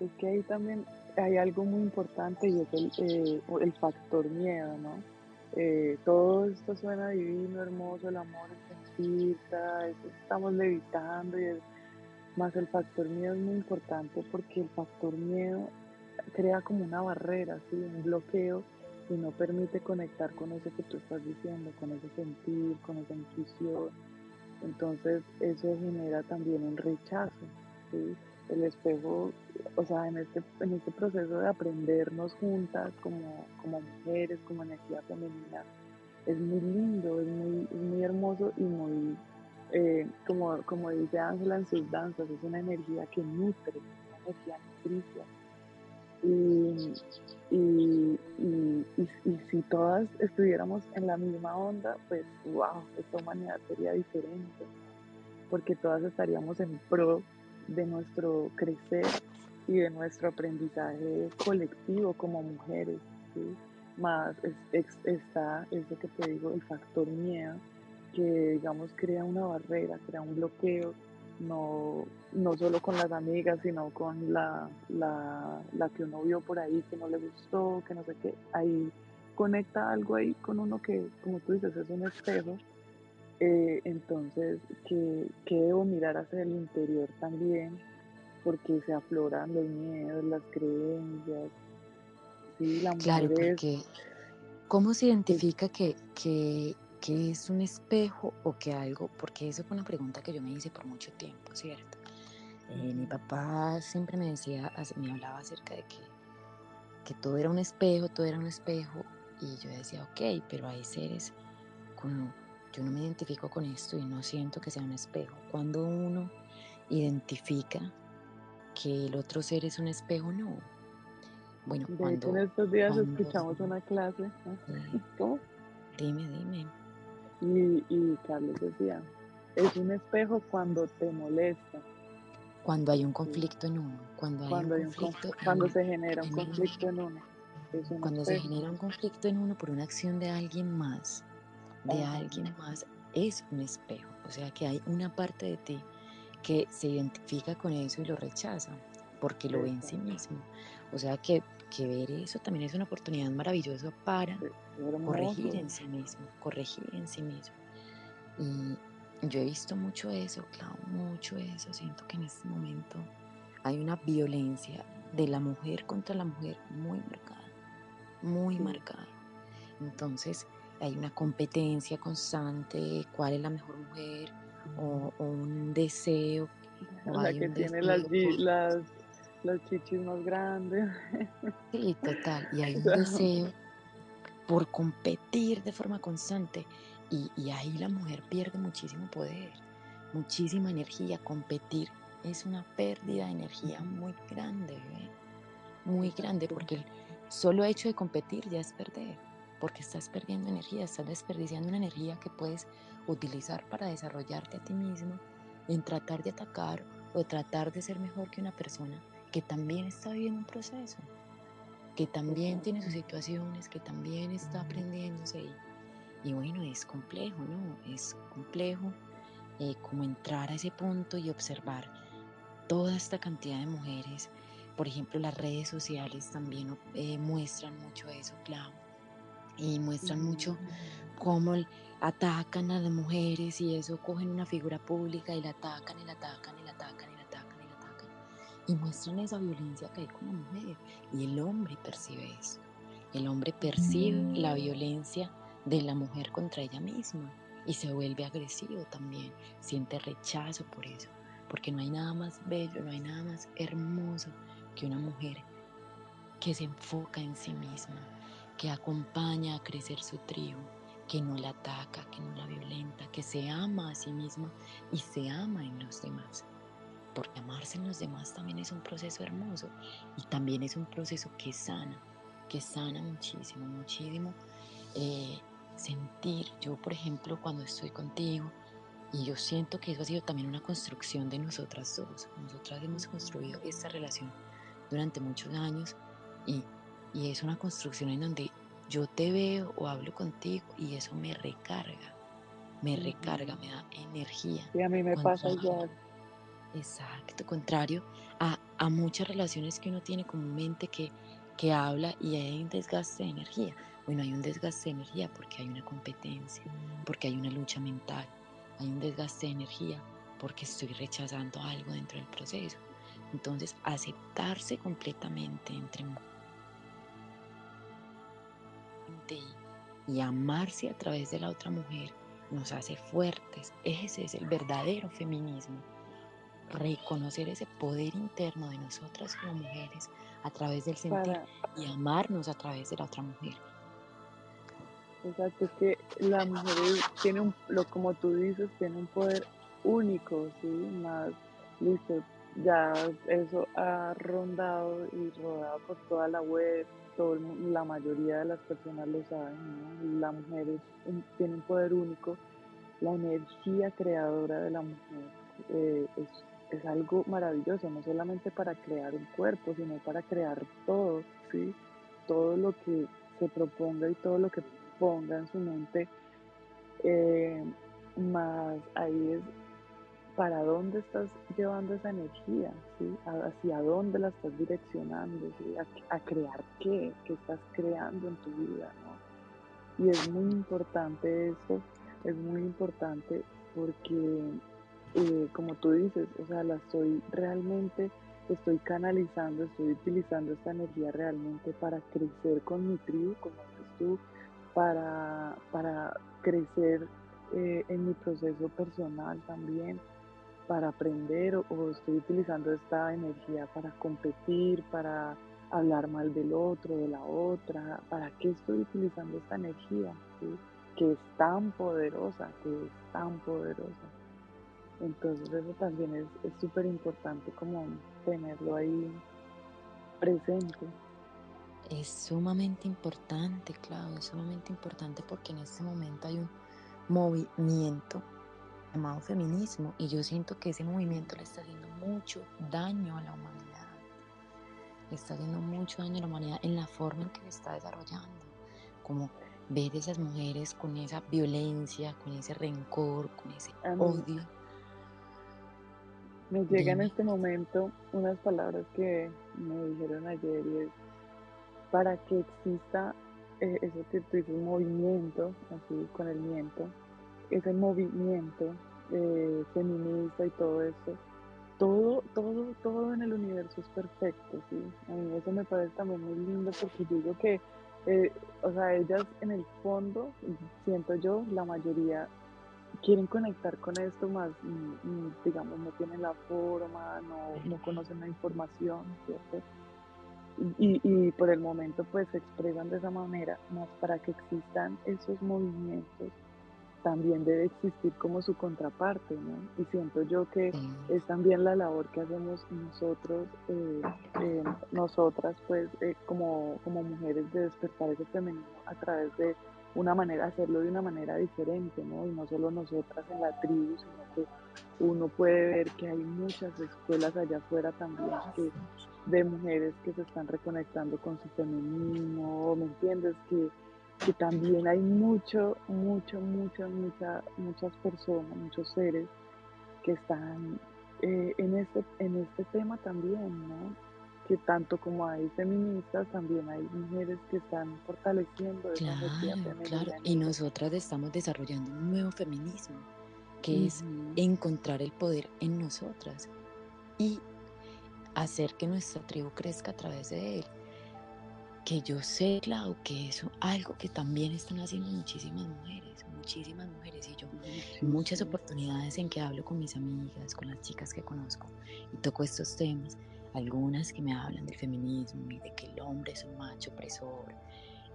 Speaker 1: Es que ahí también hay algo muy importante y es el, eh, el factor miedo, ¿no? Eh, todo esto suena divino, hermoso, el amor, el sentir, estamos levitando y es, más el factor miedo es muy importante porque el factor miedo crea como una barrera, ¿sí? un bloqueo y no permite conectar con eso que tú estás diciendo, con ese sentir, con esa intuición. Entonces eso genera también un rechazo. ¿sí? El espejo, o sea, en este, en este proceso de aprendernos juntas como, como mujeres, como energía femenina, es muy lindo, es muy, muy hermoso y muy, eh, como, como dice Ángela en sus danzas, es una energía que nutre, una energía nutricia. Y, y, y, si todas estuviéramos en la misma onda, pues wow, esta humanidad sería diferente, porque todas estaríamos en pro de nuestro crecer y de nuestro aprendizaje colectivo como mujeres. Más está eso que te digo, el factor miedo, que digamos crea una barrera, crea un bloqueo, no, no solo con las amigas, sino con la, la, la que uno vio por ahí que no le gustó, que no sé qué. Ahí conecta algo ahí con uno que, como tú dices, es un espejo eh, entonces, que, debo mirar hacia el interior también, porque se afloran los miedos, las creencias. Sí, la
Speaker 2: claro, porque ¿cómo se identifica que, que, es un espejo o que algo? Porque eso fue una pregunta que yo me hice por mucho tiempo, ¿cierto? Eh, mi papá siempre me decía, me hablaba acerca de que, que todo era un espejo, todo era un espejo, y yo decía, ok, pero hay seres con yo no me identifico con esto y no siento que sea un espejo. Cuando uno identifica que el otro ser es un espejo, no.
Speaker 1: Bueno, cuando, en estos días escuchamos una clase. ¿Cómo?
Speaker 2: Dime, dime.
Speaker 1: Y, y Carlos decía, es un espejo cuando te molesta.
Speaker 2: Cuando hay un conflicto en uno. Cuando, hay un conflicto
Speaker 1: cuando se genera un conflicto en uno.
Speaker 2: cuando se genera un conflicto en uno por una acción de alguien más de alguien más es un espejo. O sea que hay una parte de ti que se identifica con eso y lo rechaza porque lo ve en sí mismo. O sea que, que ver eso también es una oportunidad maravillosa para corregir en sí mismo, corregir en sí mismo. Y yo he visto mucho eso, claro, mucho eso. Siento que en este momento hay una violencia de la mujer contra la mujer muy marcada, muy marcada. Entonces, hay una competencia constante, cuál es la mejor mujer, o, un deseo.
Speaker 1: la que tiene las, las, chichis más grandes.
Speaker 2: Sí, total. Y hay un deseo por competir de forma constante. Y, y, ahí la mujer pierde muchísimo poder, muchísima energía. Competir es una pérdida de energía muy grande, muy grande, porque el solo hecho de competir ya es perder porque estás perdiendo energía, estás desperdiciando una energía que puedes utilizar para desarrollarte a ti mismo, en tratar de atacar o tratar de ser mejor que una persona que también está viviendo un proceso, que también tiene sus situaciones, que también está aprendiéndose. Y, y bueno, es complejo, ¿no? Es complejo eh, como entrar a ese punto y observar toda esta cantidad de mujeres. Por ejemplo, las redes sociales también eh, muestran mucho eso, claro y muestran mucho cómo atacan a las mujeres y eso cogen una figura pública y la atacan y la atacan y la atacan y la atacan y la atacan y muestran esa violencia que hay con la mujer y el hombre percibe eso el hombre percibe la violencia de la mujer contra ella misma y se vuelve agresivo también siente rechazo por eso porque no hay nada más bello no hay nada más hermoso que una mujer que se enfoca en sí misma que acompaña a crecer su tribu, que no la ataca, que no la violenta, que se ama a sí misma y se ama en los demás. porque amarse en los demás también es un proceso hermoso y también es un proceso que sana, que sana muchísimo, muchísimo. Eh, sentir, yo por ejemplo cuando estoy contigo, y yo siento que eso ha sido también una construcción de nosotras dos. Nosotras hemos construido esta relación durante muchos años y, y es una construcción en donde yo te veo o hablo contigo y eso me recarga, me recarga, me da energía.
Speaker 1: Y a mí me pasa igual.
Speaker 2: Exacto, contrario a, a, muchas relaciones que uno tiene comúnmente que, que habla y hay un desgaste de energía. Bueno, hay un desgaste de energía porque hay una competencia, porque hay una lucha mental, hay un desgaste de energía porque estoy rechazando algo dentro del proceso. Entonces, aceptarse completamente entre y, y amarse a través de la otra mujer nos hace fuertes. Ese es el verdadero feminismo. Reconocer ese poder interno de nosotras como mujeres a través del sentir y amarnos a través de la otra mujer.
Speaker 1: Exacto, es que la mujer tiene un, lo como tú dices, tiene un poder único, ¿sí? Más, listo, ya eso ha rondado y rodado por toda la web, todo la mayoría de las personas lo saben, la mujer tiene un poder único, la energía creadora de la mujer eh, es, es, algo maravilloso, no solamente para crear un cuerpo, sino para crear todo, ¿sí? todo lo que se proponga y todo lo que ponga en su mente, eh, más ahí es para dónde estás llevando esa energía, ¿sí? hacia dónde la estás direccionando, a, crear qué, qué estás creando en tu vida. ¿no? Y es muy importante eso, es muy importante porque, eh, como tú dices, o sea, la estoy realmente, estoy canalizando, estoy utilizando esta energía realmente para crecer con mi tribu, como dices tú, para, para crecer eh, en mi proceso personal también, para aprender o, estoy utilizando esta energía para competir, para hablar mal del otro, de la otra, ¿para qué estoy utilizando esta energía? Que es tan poderosa, que es tan poderosa. Entonces eso también es súper importante como tenerlo ahí presente.
Speaker 2: Es sumamente importante, claro, es sumamente importante porque en este momento hay un movimiento llamado feminismo y yo siento que ese movimiento le está haciendo mucho daño a la humanidad. Le está haciendo mucho daño a la humanidad en la forma en que se está desarrollando. Como ver esas mujeres con esa violencia, con ese rencor, con ese odio.
Speaker 1: Me llega en este momento unas palabras que me dijeron ayer y es para que exista eh, eso que tú dices, movimiento, así con el miento, ese movimiento eh, feminista y todo eso, todo, todo, todo en el universo es perfecto, ¿sí? A mí eso me parece también muy lindo porque digo que, eh, o sea, ellas en el fondo, siento yo, la mayoría quieren conectar con esto más, mm, mm, digamos, no tienen la forma, no, no conocen la información, ¿cierto? y, y, por el momento pues se expresan de esa manera, más para que existan esos movimientos también debe existir como su contraparte, ¿no? Y siento yo que es también la labor que hacemos nosotros, eh, eh, nosotras pues eh, como, como mujeres de despertar ese feminismo a través de una manera, hacerlo de una manera diferente, ¿no? Y no solo nosotras en la tribu, sino que uno puede ver que hay muchas escuelas allá afuera también que, de mujeres que se están reconectando con su feminismo, ¿me entiendes? Que, que también hay mucho, mucho, muchas, muchas, muchas personas, muchos seres que están eh, en, este, en este tema también, ¿no? que tanto como hay feministas, también hay mujeres que están fortaleciendo esa energía
Speaker 2: Claro, y nosotras estamos desarrollando un nuevo feminismo, que es encontrar el poder en nosotras y hacer que nuestra tribu crezca a través de él. Que yo sé, claro, que eso algo que también están haciendo muchísimas mujeres, muchísimas mujeres, y yo muchas oportunidades en que hablo con mis amigas, con las chicas que conozco, y toco estos temas algunas que me hablan del feminismo y de que el hombre es un macho opresor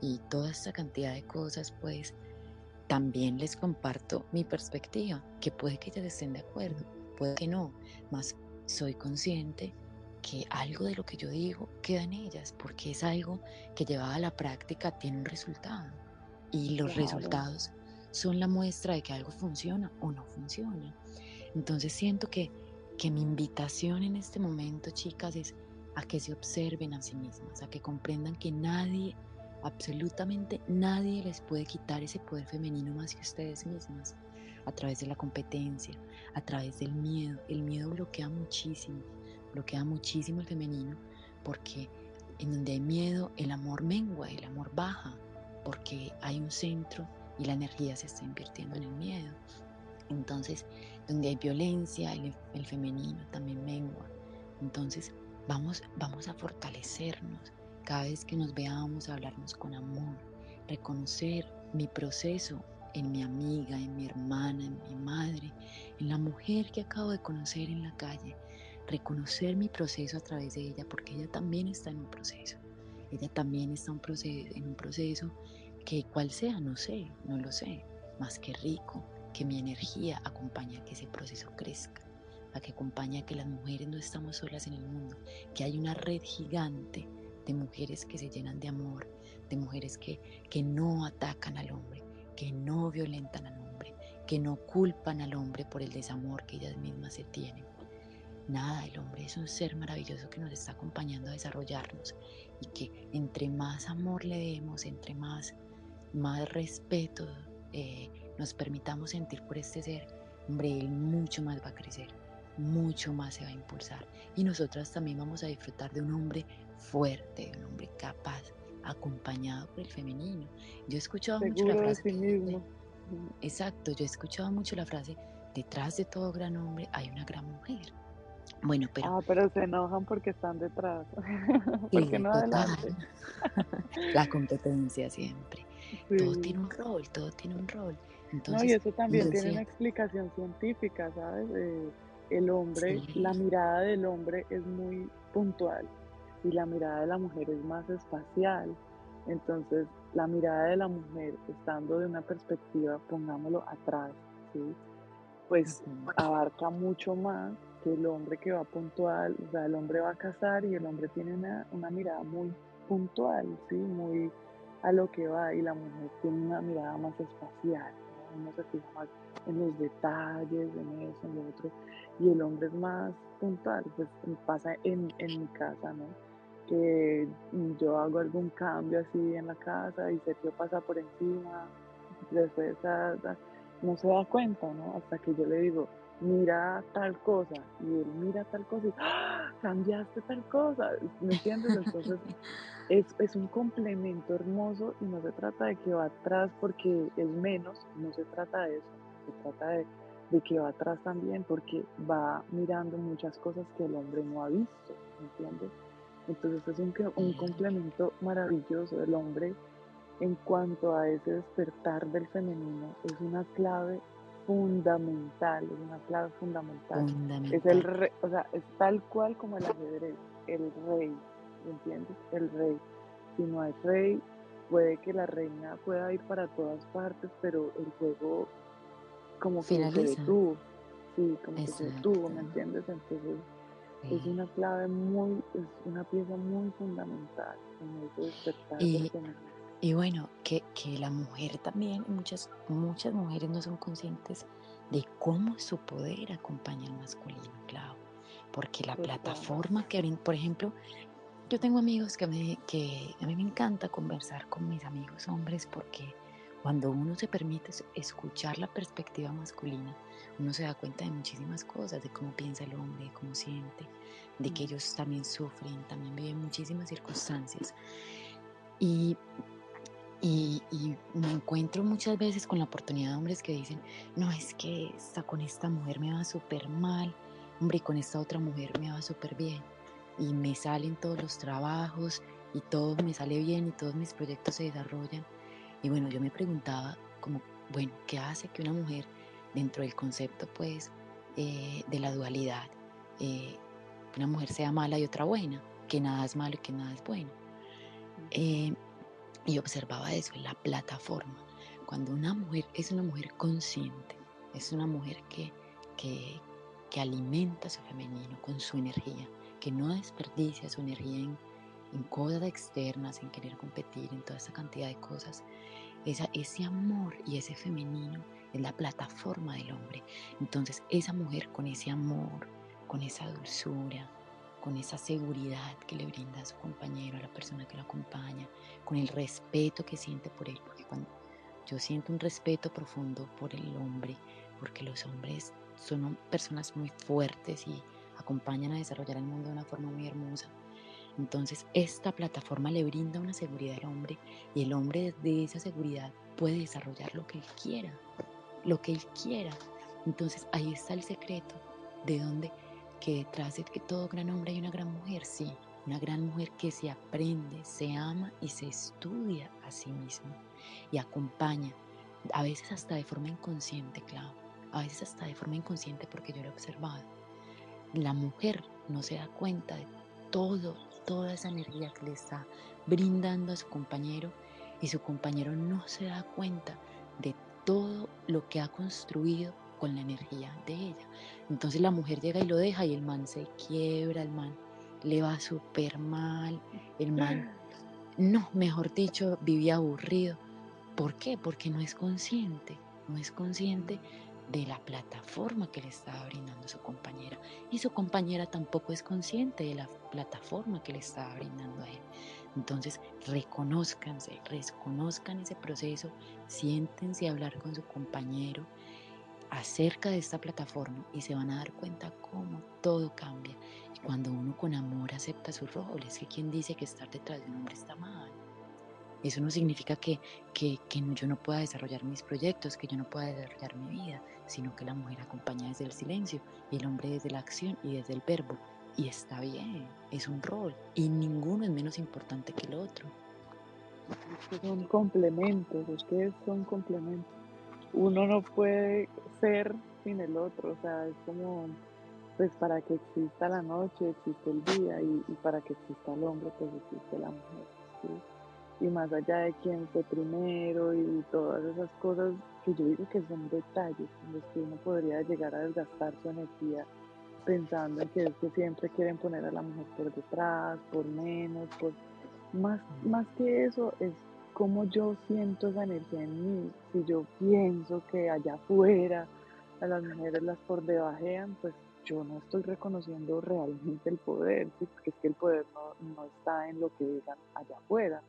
Speaker 2: y toda esta cantidad de cosas, pues también les comparto mi perspectiva, que puede que ellas estén de acuerdo, puede que no, más soy consciente que algo de lo que yo digo queda en ellas, porque es algo que llevada a la práctica tiene un resultado. Y los resultados son la muestra de que algo funciona o no funciona. Entonces siento que, que mi invitación en este momento, chicas, es a que se observen a sí mismas, a que comprendan que nadie, absolutamente nadie les puede quitar ese poder femenino más que ustedes mismas, a través de la competencia, a través del miedo. El miedo bloquea muchísimo, bloquea muchísimo el femenino, porque en donde hay miedo, el amor mengua, el amor baja, porque hay un centro y la energía se está invirtiendo en el miedo. Entonces, donde hay violencia, el, el femenino también mengua. Entonces, Vamos, vamos a fortalecernos cada vez que nos veamos, hablarnos con amor, reconocer mi proceso en mi amiga, en mi hermana, en mi madre, en la mujer que acabo de conocer en la calle, reconocer mi proceso a través de ella, porque ella también está en un proceso. Ella también está en un proceso que cual sea, no sé, no lo sé, más que rico, que mi energía acompaña a que ese proceso crezca a que acompaña que las mujeres no estamos solas en el mundo, que hay una red gigante de mujeres que se llenan de amor, de mujeres que, que no atacan al hombre, que no violentan al hombre, que no culpan al hombre por el desamor que ellas mismas se tienen. Nada, el hombre es un ser maravilloso que nos está acompañando a desarrollarnos y que entre más amor le demos, entre más, más respeto eh, nos permitamos sentir por este ser, hombre, él mucho más va a crecer mucho más se va a impulsar. Y nosotras también vamos a disfrutar de un hombre fuerte, de un hombre capaz, acompañado por el femenino. Yo he escuchado mucho la frase. exacto, yo he escuchado mucho la frase, detrás de todo gran hombre hay una gran mujer. Bueno, pero...
Speaker 1: Ah, pero se enojan porque están detrás. porque no adelante.
Speaker 2: la competencia siempre. Todo tiene un rol, todo tiene un rol.
Speaker 1: Entonces, no, y eso también tiene una explicación científica, ¿sabes? el hombre, la mirada del hombre es muy puntual y la mirada de la mujer es más espacial. Entonces, la mirada de la mujer, estando de una perspectiva, pongámoslo atrás, pues abarca mucho más que el hombre que va puntual, o sea, el hombre va a casar y el hombre tiene una, una mirada muy puntual, ¿sí? muy a lo que va, y la mujer tiene una mirada más espacial, uno se fija más en los detalles, en eso, en lo otro, y el hombre es más puntual, pues pasa en, en mi casa, ¿no? Que yo hago algún cambio así en la casa y Sergio pasa por encima, después no se da cuenta, ¿no? Hasta que yo le digo, mira tal cosa, y él mira tal cosa y ¡Ah! cambiaste tal cosa, ¿me entiendes? Entonces es, es, un complemento hermoso y no se trata de que va atrás porque es menos, no se trata de eso, se trata de de que va atrás también porque va mirando muchas cosas que el hombre no ha visto, ¿entiendes? Entonces es un, un complemento maravilloso. El hombre en cuanto a ese despertar del femenino es una clave fundamental, es una clave fundamental. Es el rey, o sea, es tal cual como el ajedrez, el rey, ¿entiendes? El rey. Si no hay rey, puede que la reina pueda ir para todas partes, pero el juego como que se detuvo. Sí, como que se detuvo, ¿me entiendes? Entonces es una clave muy, es una pieza muy fundamental en ese despertar y,
Speaker 2: y bueno, que, que, la mujer también, muchas, muchas mujeres no son conscientes de cómo su poder acompaña al masculino, claro. Porque la plataforma que, por ejemplo, yo tengo amigos que, me, que a mí me encanta conversar con mis amigos hombres porque cuando uno se permite escuchar la perspectiva masculina, uno se da cuenta de muchísimas cosas, de cómo piensa el hombre, de cómo siente, de que mm. ellos también sufren, también viven muchísimas circunstancias. Y, y, me encuentro muchas veces con la oportunidad de hombres que dicen, no, es que esta, con esta mujer me va súper mal, hombre, y con esta otra mujer me va súper bien. Y me salen todos los trabajos y todo me sale bien y todos mis proyectos se desarrollan y bueno, yo me preguntaba como, bueno, ¿qué hace que una mujer dentro del concepto pues eh, de la dualidad, eh, una mujer sea mala y otra buena, que nada es malo y que nada es bueno? Eh, y observaba eso, la plataforma. Cuando una mujer es una mujer consciente, es una mujer que, que, que alimenta su femenino con su energía, que no desperdicia su energía en, en cosas externas, en querer competir, en toda esa cantidad de cosas, esa, ese amor y ese femenino es la plataforma del hombre. Entonces esa mujer con ese amor, con esa dulzura, con esa seguridad que le brinda a su compañero, a la persona que lo acompaña, con el respeto que siente por él, porque cuando yo siento un respeto profundo por el hombre, porque los hombres son personas muy fuertes y acompañan a desarrollar el mundo de una forma muy hermosa. Entonces esta plataforma le brinda una seguridad al hombre y el hombre desde esa seguridad puede desarrollar lo que él quiera, lo que él quiera. Entonces ahí está el secreto de donde que detrás de todo gran hombre hay una gran mujer, sí, una gran mujer que se aprende, se ama y se estudia a sí misma y acompaña, a veces hasta de forma inconsciente, claro, a veces hasta de forma inconsciente porque yo lo he observado. La mujer no se da cuenta de todo, toda esa energía que le está brindando a su compañero y su compañero no se da cuenta de todo lo que ha construido con la energía de ella. Entonces la mujer llega y lo deja y el man se quiebra, el man le va súper mal, el man, no, mejor dicho, vivía aburrido. ¿Por qué? Porque no es consciente, no es consciente de la plataforma que le estaba brindando su compañera. Y su compañera tampoco es consciente de la plataforma que le estaba brindando a él. Entonces, reconozcanse, reconozcan ese proceso, siéntense a hablar con su compañero acerca de esta plataforma y se van a dar cuenta cómo todo cambia. Y cuando uno con amor acepta su rol, es que quien dice que estar detrás de un hombre está mal. Eso no significa que, que, que, yo no pueda desarrollar mis proyectos, que yo no pueda desarrollar mi vida, sino que la mujer acompaña desde el silencio y el hombre desde la acción y desde el verbo. Y está bien, es un rol y ninguno es menos importante que el otro.
Speaker 1: son complementos, ustedes son complementos. Uno no puede ser sin el otro, o sea, es como, pues para que exista la noche existe el día y, para que exista el hombre pues existe la mujer. y más allá de quién fue primero y todas esas cosas que yo digo que son detalles en los que uno podría llegar a desgastar su energía pensando en que es que siempre quieren poner a la mujer por detrás, por menos, por más, más que eso es como yo siento esa energía en mí. Si yo pienso que allá afuera a las mujeres las por debajean, pues yo no estoy reconociendo realmente el poder, porque es que el poder no, no está en lo que digan allá afuera,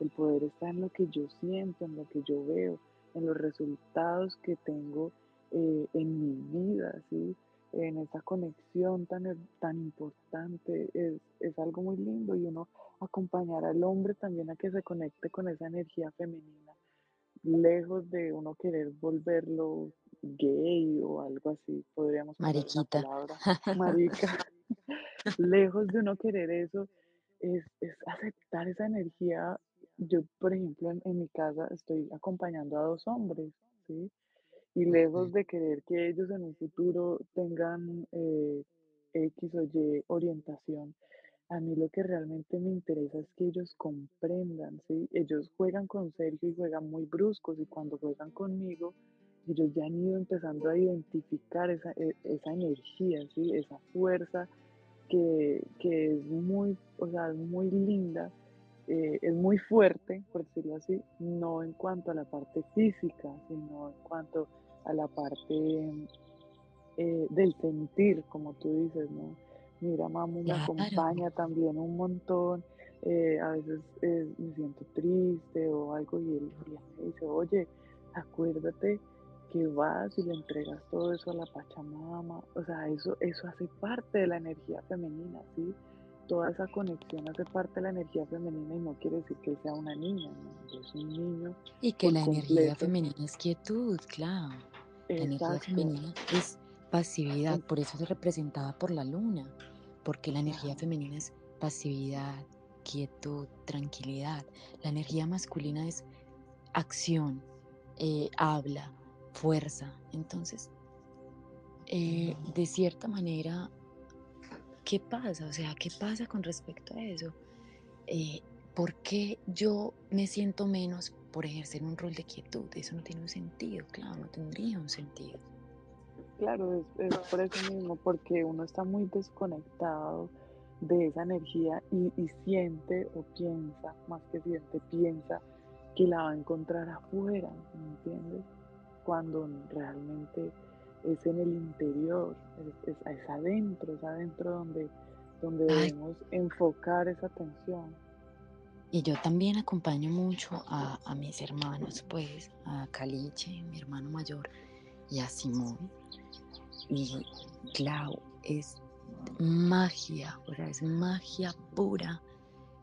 Speaker 1: el poder está en lo que yo siento, en lo que yo veo, en los resultados que tengo eh, en mi vida, ¿sí? En esa conexión tan, tan importante. Es, es algo muy lindo y uno acompañar al hombre también a que se conecte con esa energía femenina, lejos de uno querer volverlo gay o algo así, podríamos
Speaker 2: Mariquita.
Speaker 1: Palabra, marica. lejos de uno querer eso, es, es aceptar esa energía yo, por ejemplo, en, mi casa estoy acompañando a dos hombres, ¿sí? Y lejos de querer que ellos en un futuro tengan eh, X o Y orientación, a mí lo que realmente me interesa es que ellos comprendan, ¿sí? Ellos juegan con Sergio y juegan muy bruscos y cuando juegan conmigo, ellos ya han ido empezando a identificar esa, e, esa energía, ¿sí? Esa fuerza que, que es muy, o sea, muy linda eh, es muy fuerte, por decirlo así, no en cuanto a la parte física, sino en cuanto a la parte eh, del sentir, como tú dices, ¿no? Mira, mamá me acompaña también un montón, eh, a veces me siento triste o algo y él me dice, oye, acuérdate que vas y le entregas todo eso a la Pachamama, o sea, eso, eso hace parte de la energía femenina, ¿sí? toda esa conexión hace parte de la energía femenina y no quiere decir que sea una niña, ¿no? es un niño.
Speaker 2: Y que la energía femenina es quietud, claro. La energía femenina es pasividad, por eso es representada por la luna, porque la energía femenina es pasividad, quietud, tranquilidad. La energía masculina es acción, eh, habla, fuerza. Entonces, eh, de cierta manera, ¿qué pasa? O sea, ¿qué pasa con respecto a eso? Eh, ¿Por qué yo me siento menos por ejercer un rol de quietud? Eso no tiene un sentido, claro, no tendría un sentido.
Speaker 1: claro, es, es por eso mismo, porque uno está muy desconectado de esa energía y, y, siente o piensa, más que siente, piensa que la va a encontrar afuera, ¿me entiendes? Cuando realmente es en el interior, es, es, adentro, es adentro donde, donde debemos enfocar esa atención.
Speaker 2: Y yo también acompaño mucho a, a mis hermanos, pues, a Caliche, mi hermano mayor, y a Simón. Y Clau, es magia, o sea, es magia pura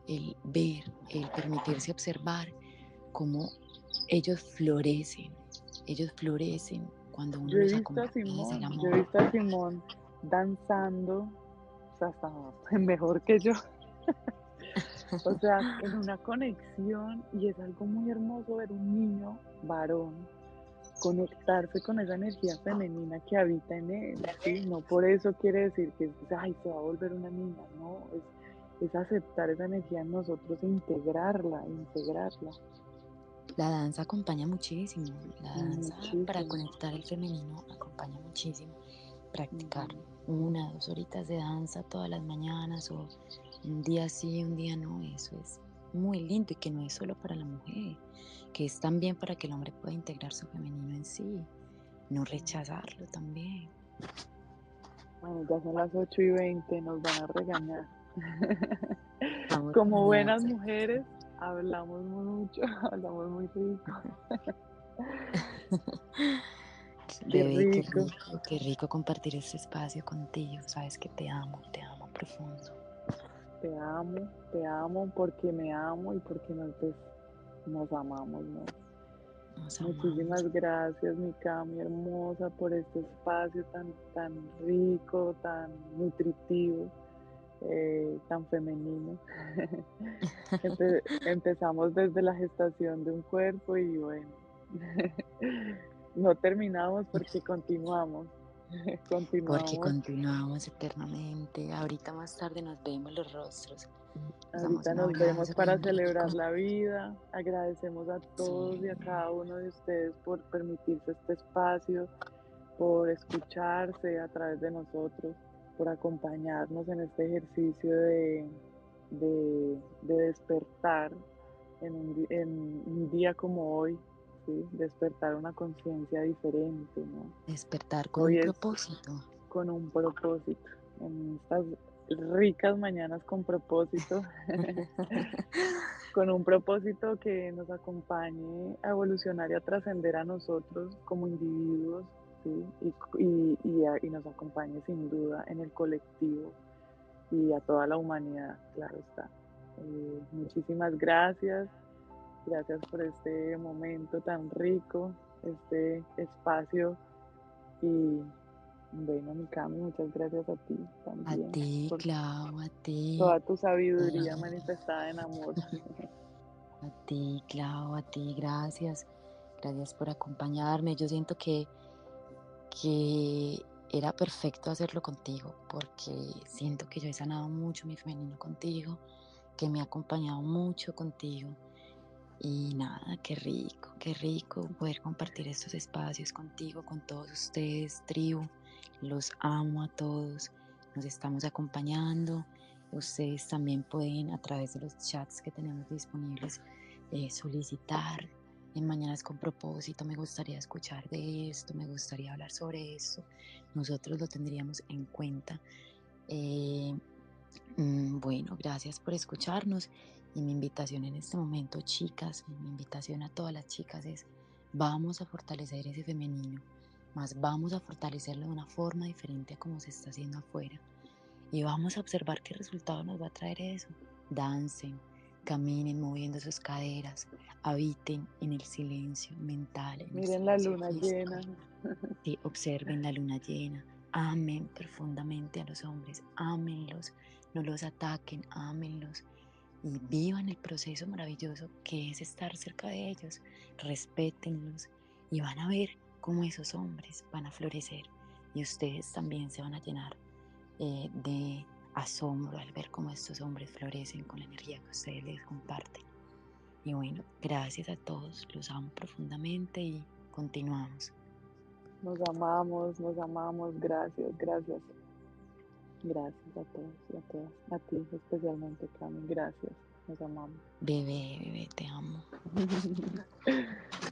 Speaker 2: el ver, el permitirse observar cómo ellos florecen, ellos florecen cuando uno
Speaker 1: yo he visto a Simón, Yo he visto a Simón danzando, o sea, hasta mejor que yo. O sea, en una conexión y es algo muy hermoso ver un niño varón conectarse con esa energía femenina que habita en él, ¿sí? No por eso quiere decir que ay, se va a volver una niña, no, es, es aceptar esa energía en nosotros e integrarla, integrarla.
Speaker 2: La danza acompaña muchísimo, la danza para conectar el femenino acompaña muchísimo. Practicar una, dos horitas de danza todas las mañanas o un día sí, un día no, eso es muy lindo y que no es solo para la mujer, que es también para que el hombre pueda integrar su femenino en sí, no rechazarlo también.
Speaker 1: Bueno, ya son las 8 y 20, nos van a regañar. Como buenas mujeres, hablamos mucho, hablamos muy rico.
Speaker 2: qué, rico. qué rico, compartir este espacio contigo. Sabes que te amo, te amo profundo.
Speaker 1: Te amo, te amo porque me amo y porque nos, nos amamos. Muchísimas gracias, mi Cami hermosa, por este espacio tan, tan rico, tan nutritivo. Eh, tan femenino. empezamos desde la gestación de un cuerpo y bueno, no terminamos porque continuamos.
Speaker 2: continuamos. Porque continuamos eternamente. Ahorita más tarde nos vemos los rostros.
Speaker 1: Ahorita nos vemos para celebrar la vida. Agradecemos a todos y a cada uno de ustedes por permitirse este espacio, por escucharse a través de nosotros por acompañarnos en este ejercicio de, de, despertar en un, día como hoy, ¿sí? despertar una conciencia diferente. ¿no?
Speaker 2: Despertar con un propósito.
Speaker 1: Con un propósito. En estas ricas mañanas con propósito, con un propósito que nos acompañe a evolucionar y a trascender a nosotros como individuos y, y, nos acompañe sin duda en el colectivo y a toda la humanidad, claro está. Eh, muchísimas gracias, gracias por este momento tan rico, este espacio y bueno, mi Cami, muchas gracias a ti también.
Speaker 2: A ti, Clau, a ti.
Speaker 1: Toda tu sabiduría manifestada en amor.
Speaker 2: A ti, Clau, a ti, gracias. Gracias por acompañarme. Yo siento que que era perfecto hacerlo contigo porque siento que yo he sanado mucho mi femenino contigo, que me ha acompañado mucho contigo. Y nada, qué rico, qué rico poder compartir estos espacios contigo, con todos ustedes, tribu. Los amo a todos, nos estamos acompañando. Ustedes también pueden a través de los chats que tenemos disponibles eh, solicitar en Mañanas con propósito, me gustaría escuchar de esto, me gustaría hablar sobre esto, nosotros lo tendríamos en cuenta. Eh, mm, bueno, gracias por escucharnos y mi invitación en este momento, chicas, mi invitación a todas las chicas es, vamos a fortalecer ese femenino, más vamos a fortalecerlo de una forma diferente a como se está haciendo afuera. Y vamos a observar qué resultado nos va a traer eso. Dancen, caminen moviendo sus caderas, habiten en el silencio mental.
Speaker 1: Miren la luna llena.
Speaker 2: Sí, observen la luna llena. Amen profundamente a los hombres, ámenlos, no los ataquen, ámenlos y vivan el proceso maravilloso que es estar cerca de ellos. Respétenlos y van a ver cómo esos hombres van a florecer y ustedes también se van a llenar eh, de asombro al ver cómo estos hombres florecen con la energía que ustedes les comparten. Y bueno, gracias a todos, los amo profundamente y continuamos.
Speaker 1: Nos amamos, nos amamos. Gracias, gracias. Gracias a todos y a todas. A ti especialmente, Cami. Gracias. Nos amamos.
Speaker 2: Bebé, bebé, te amo.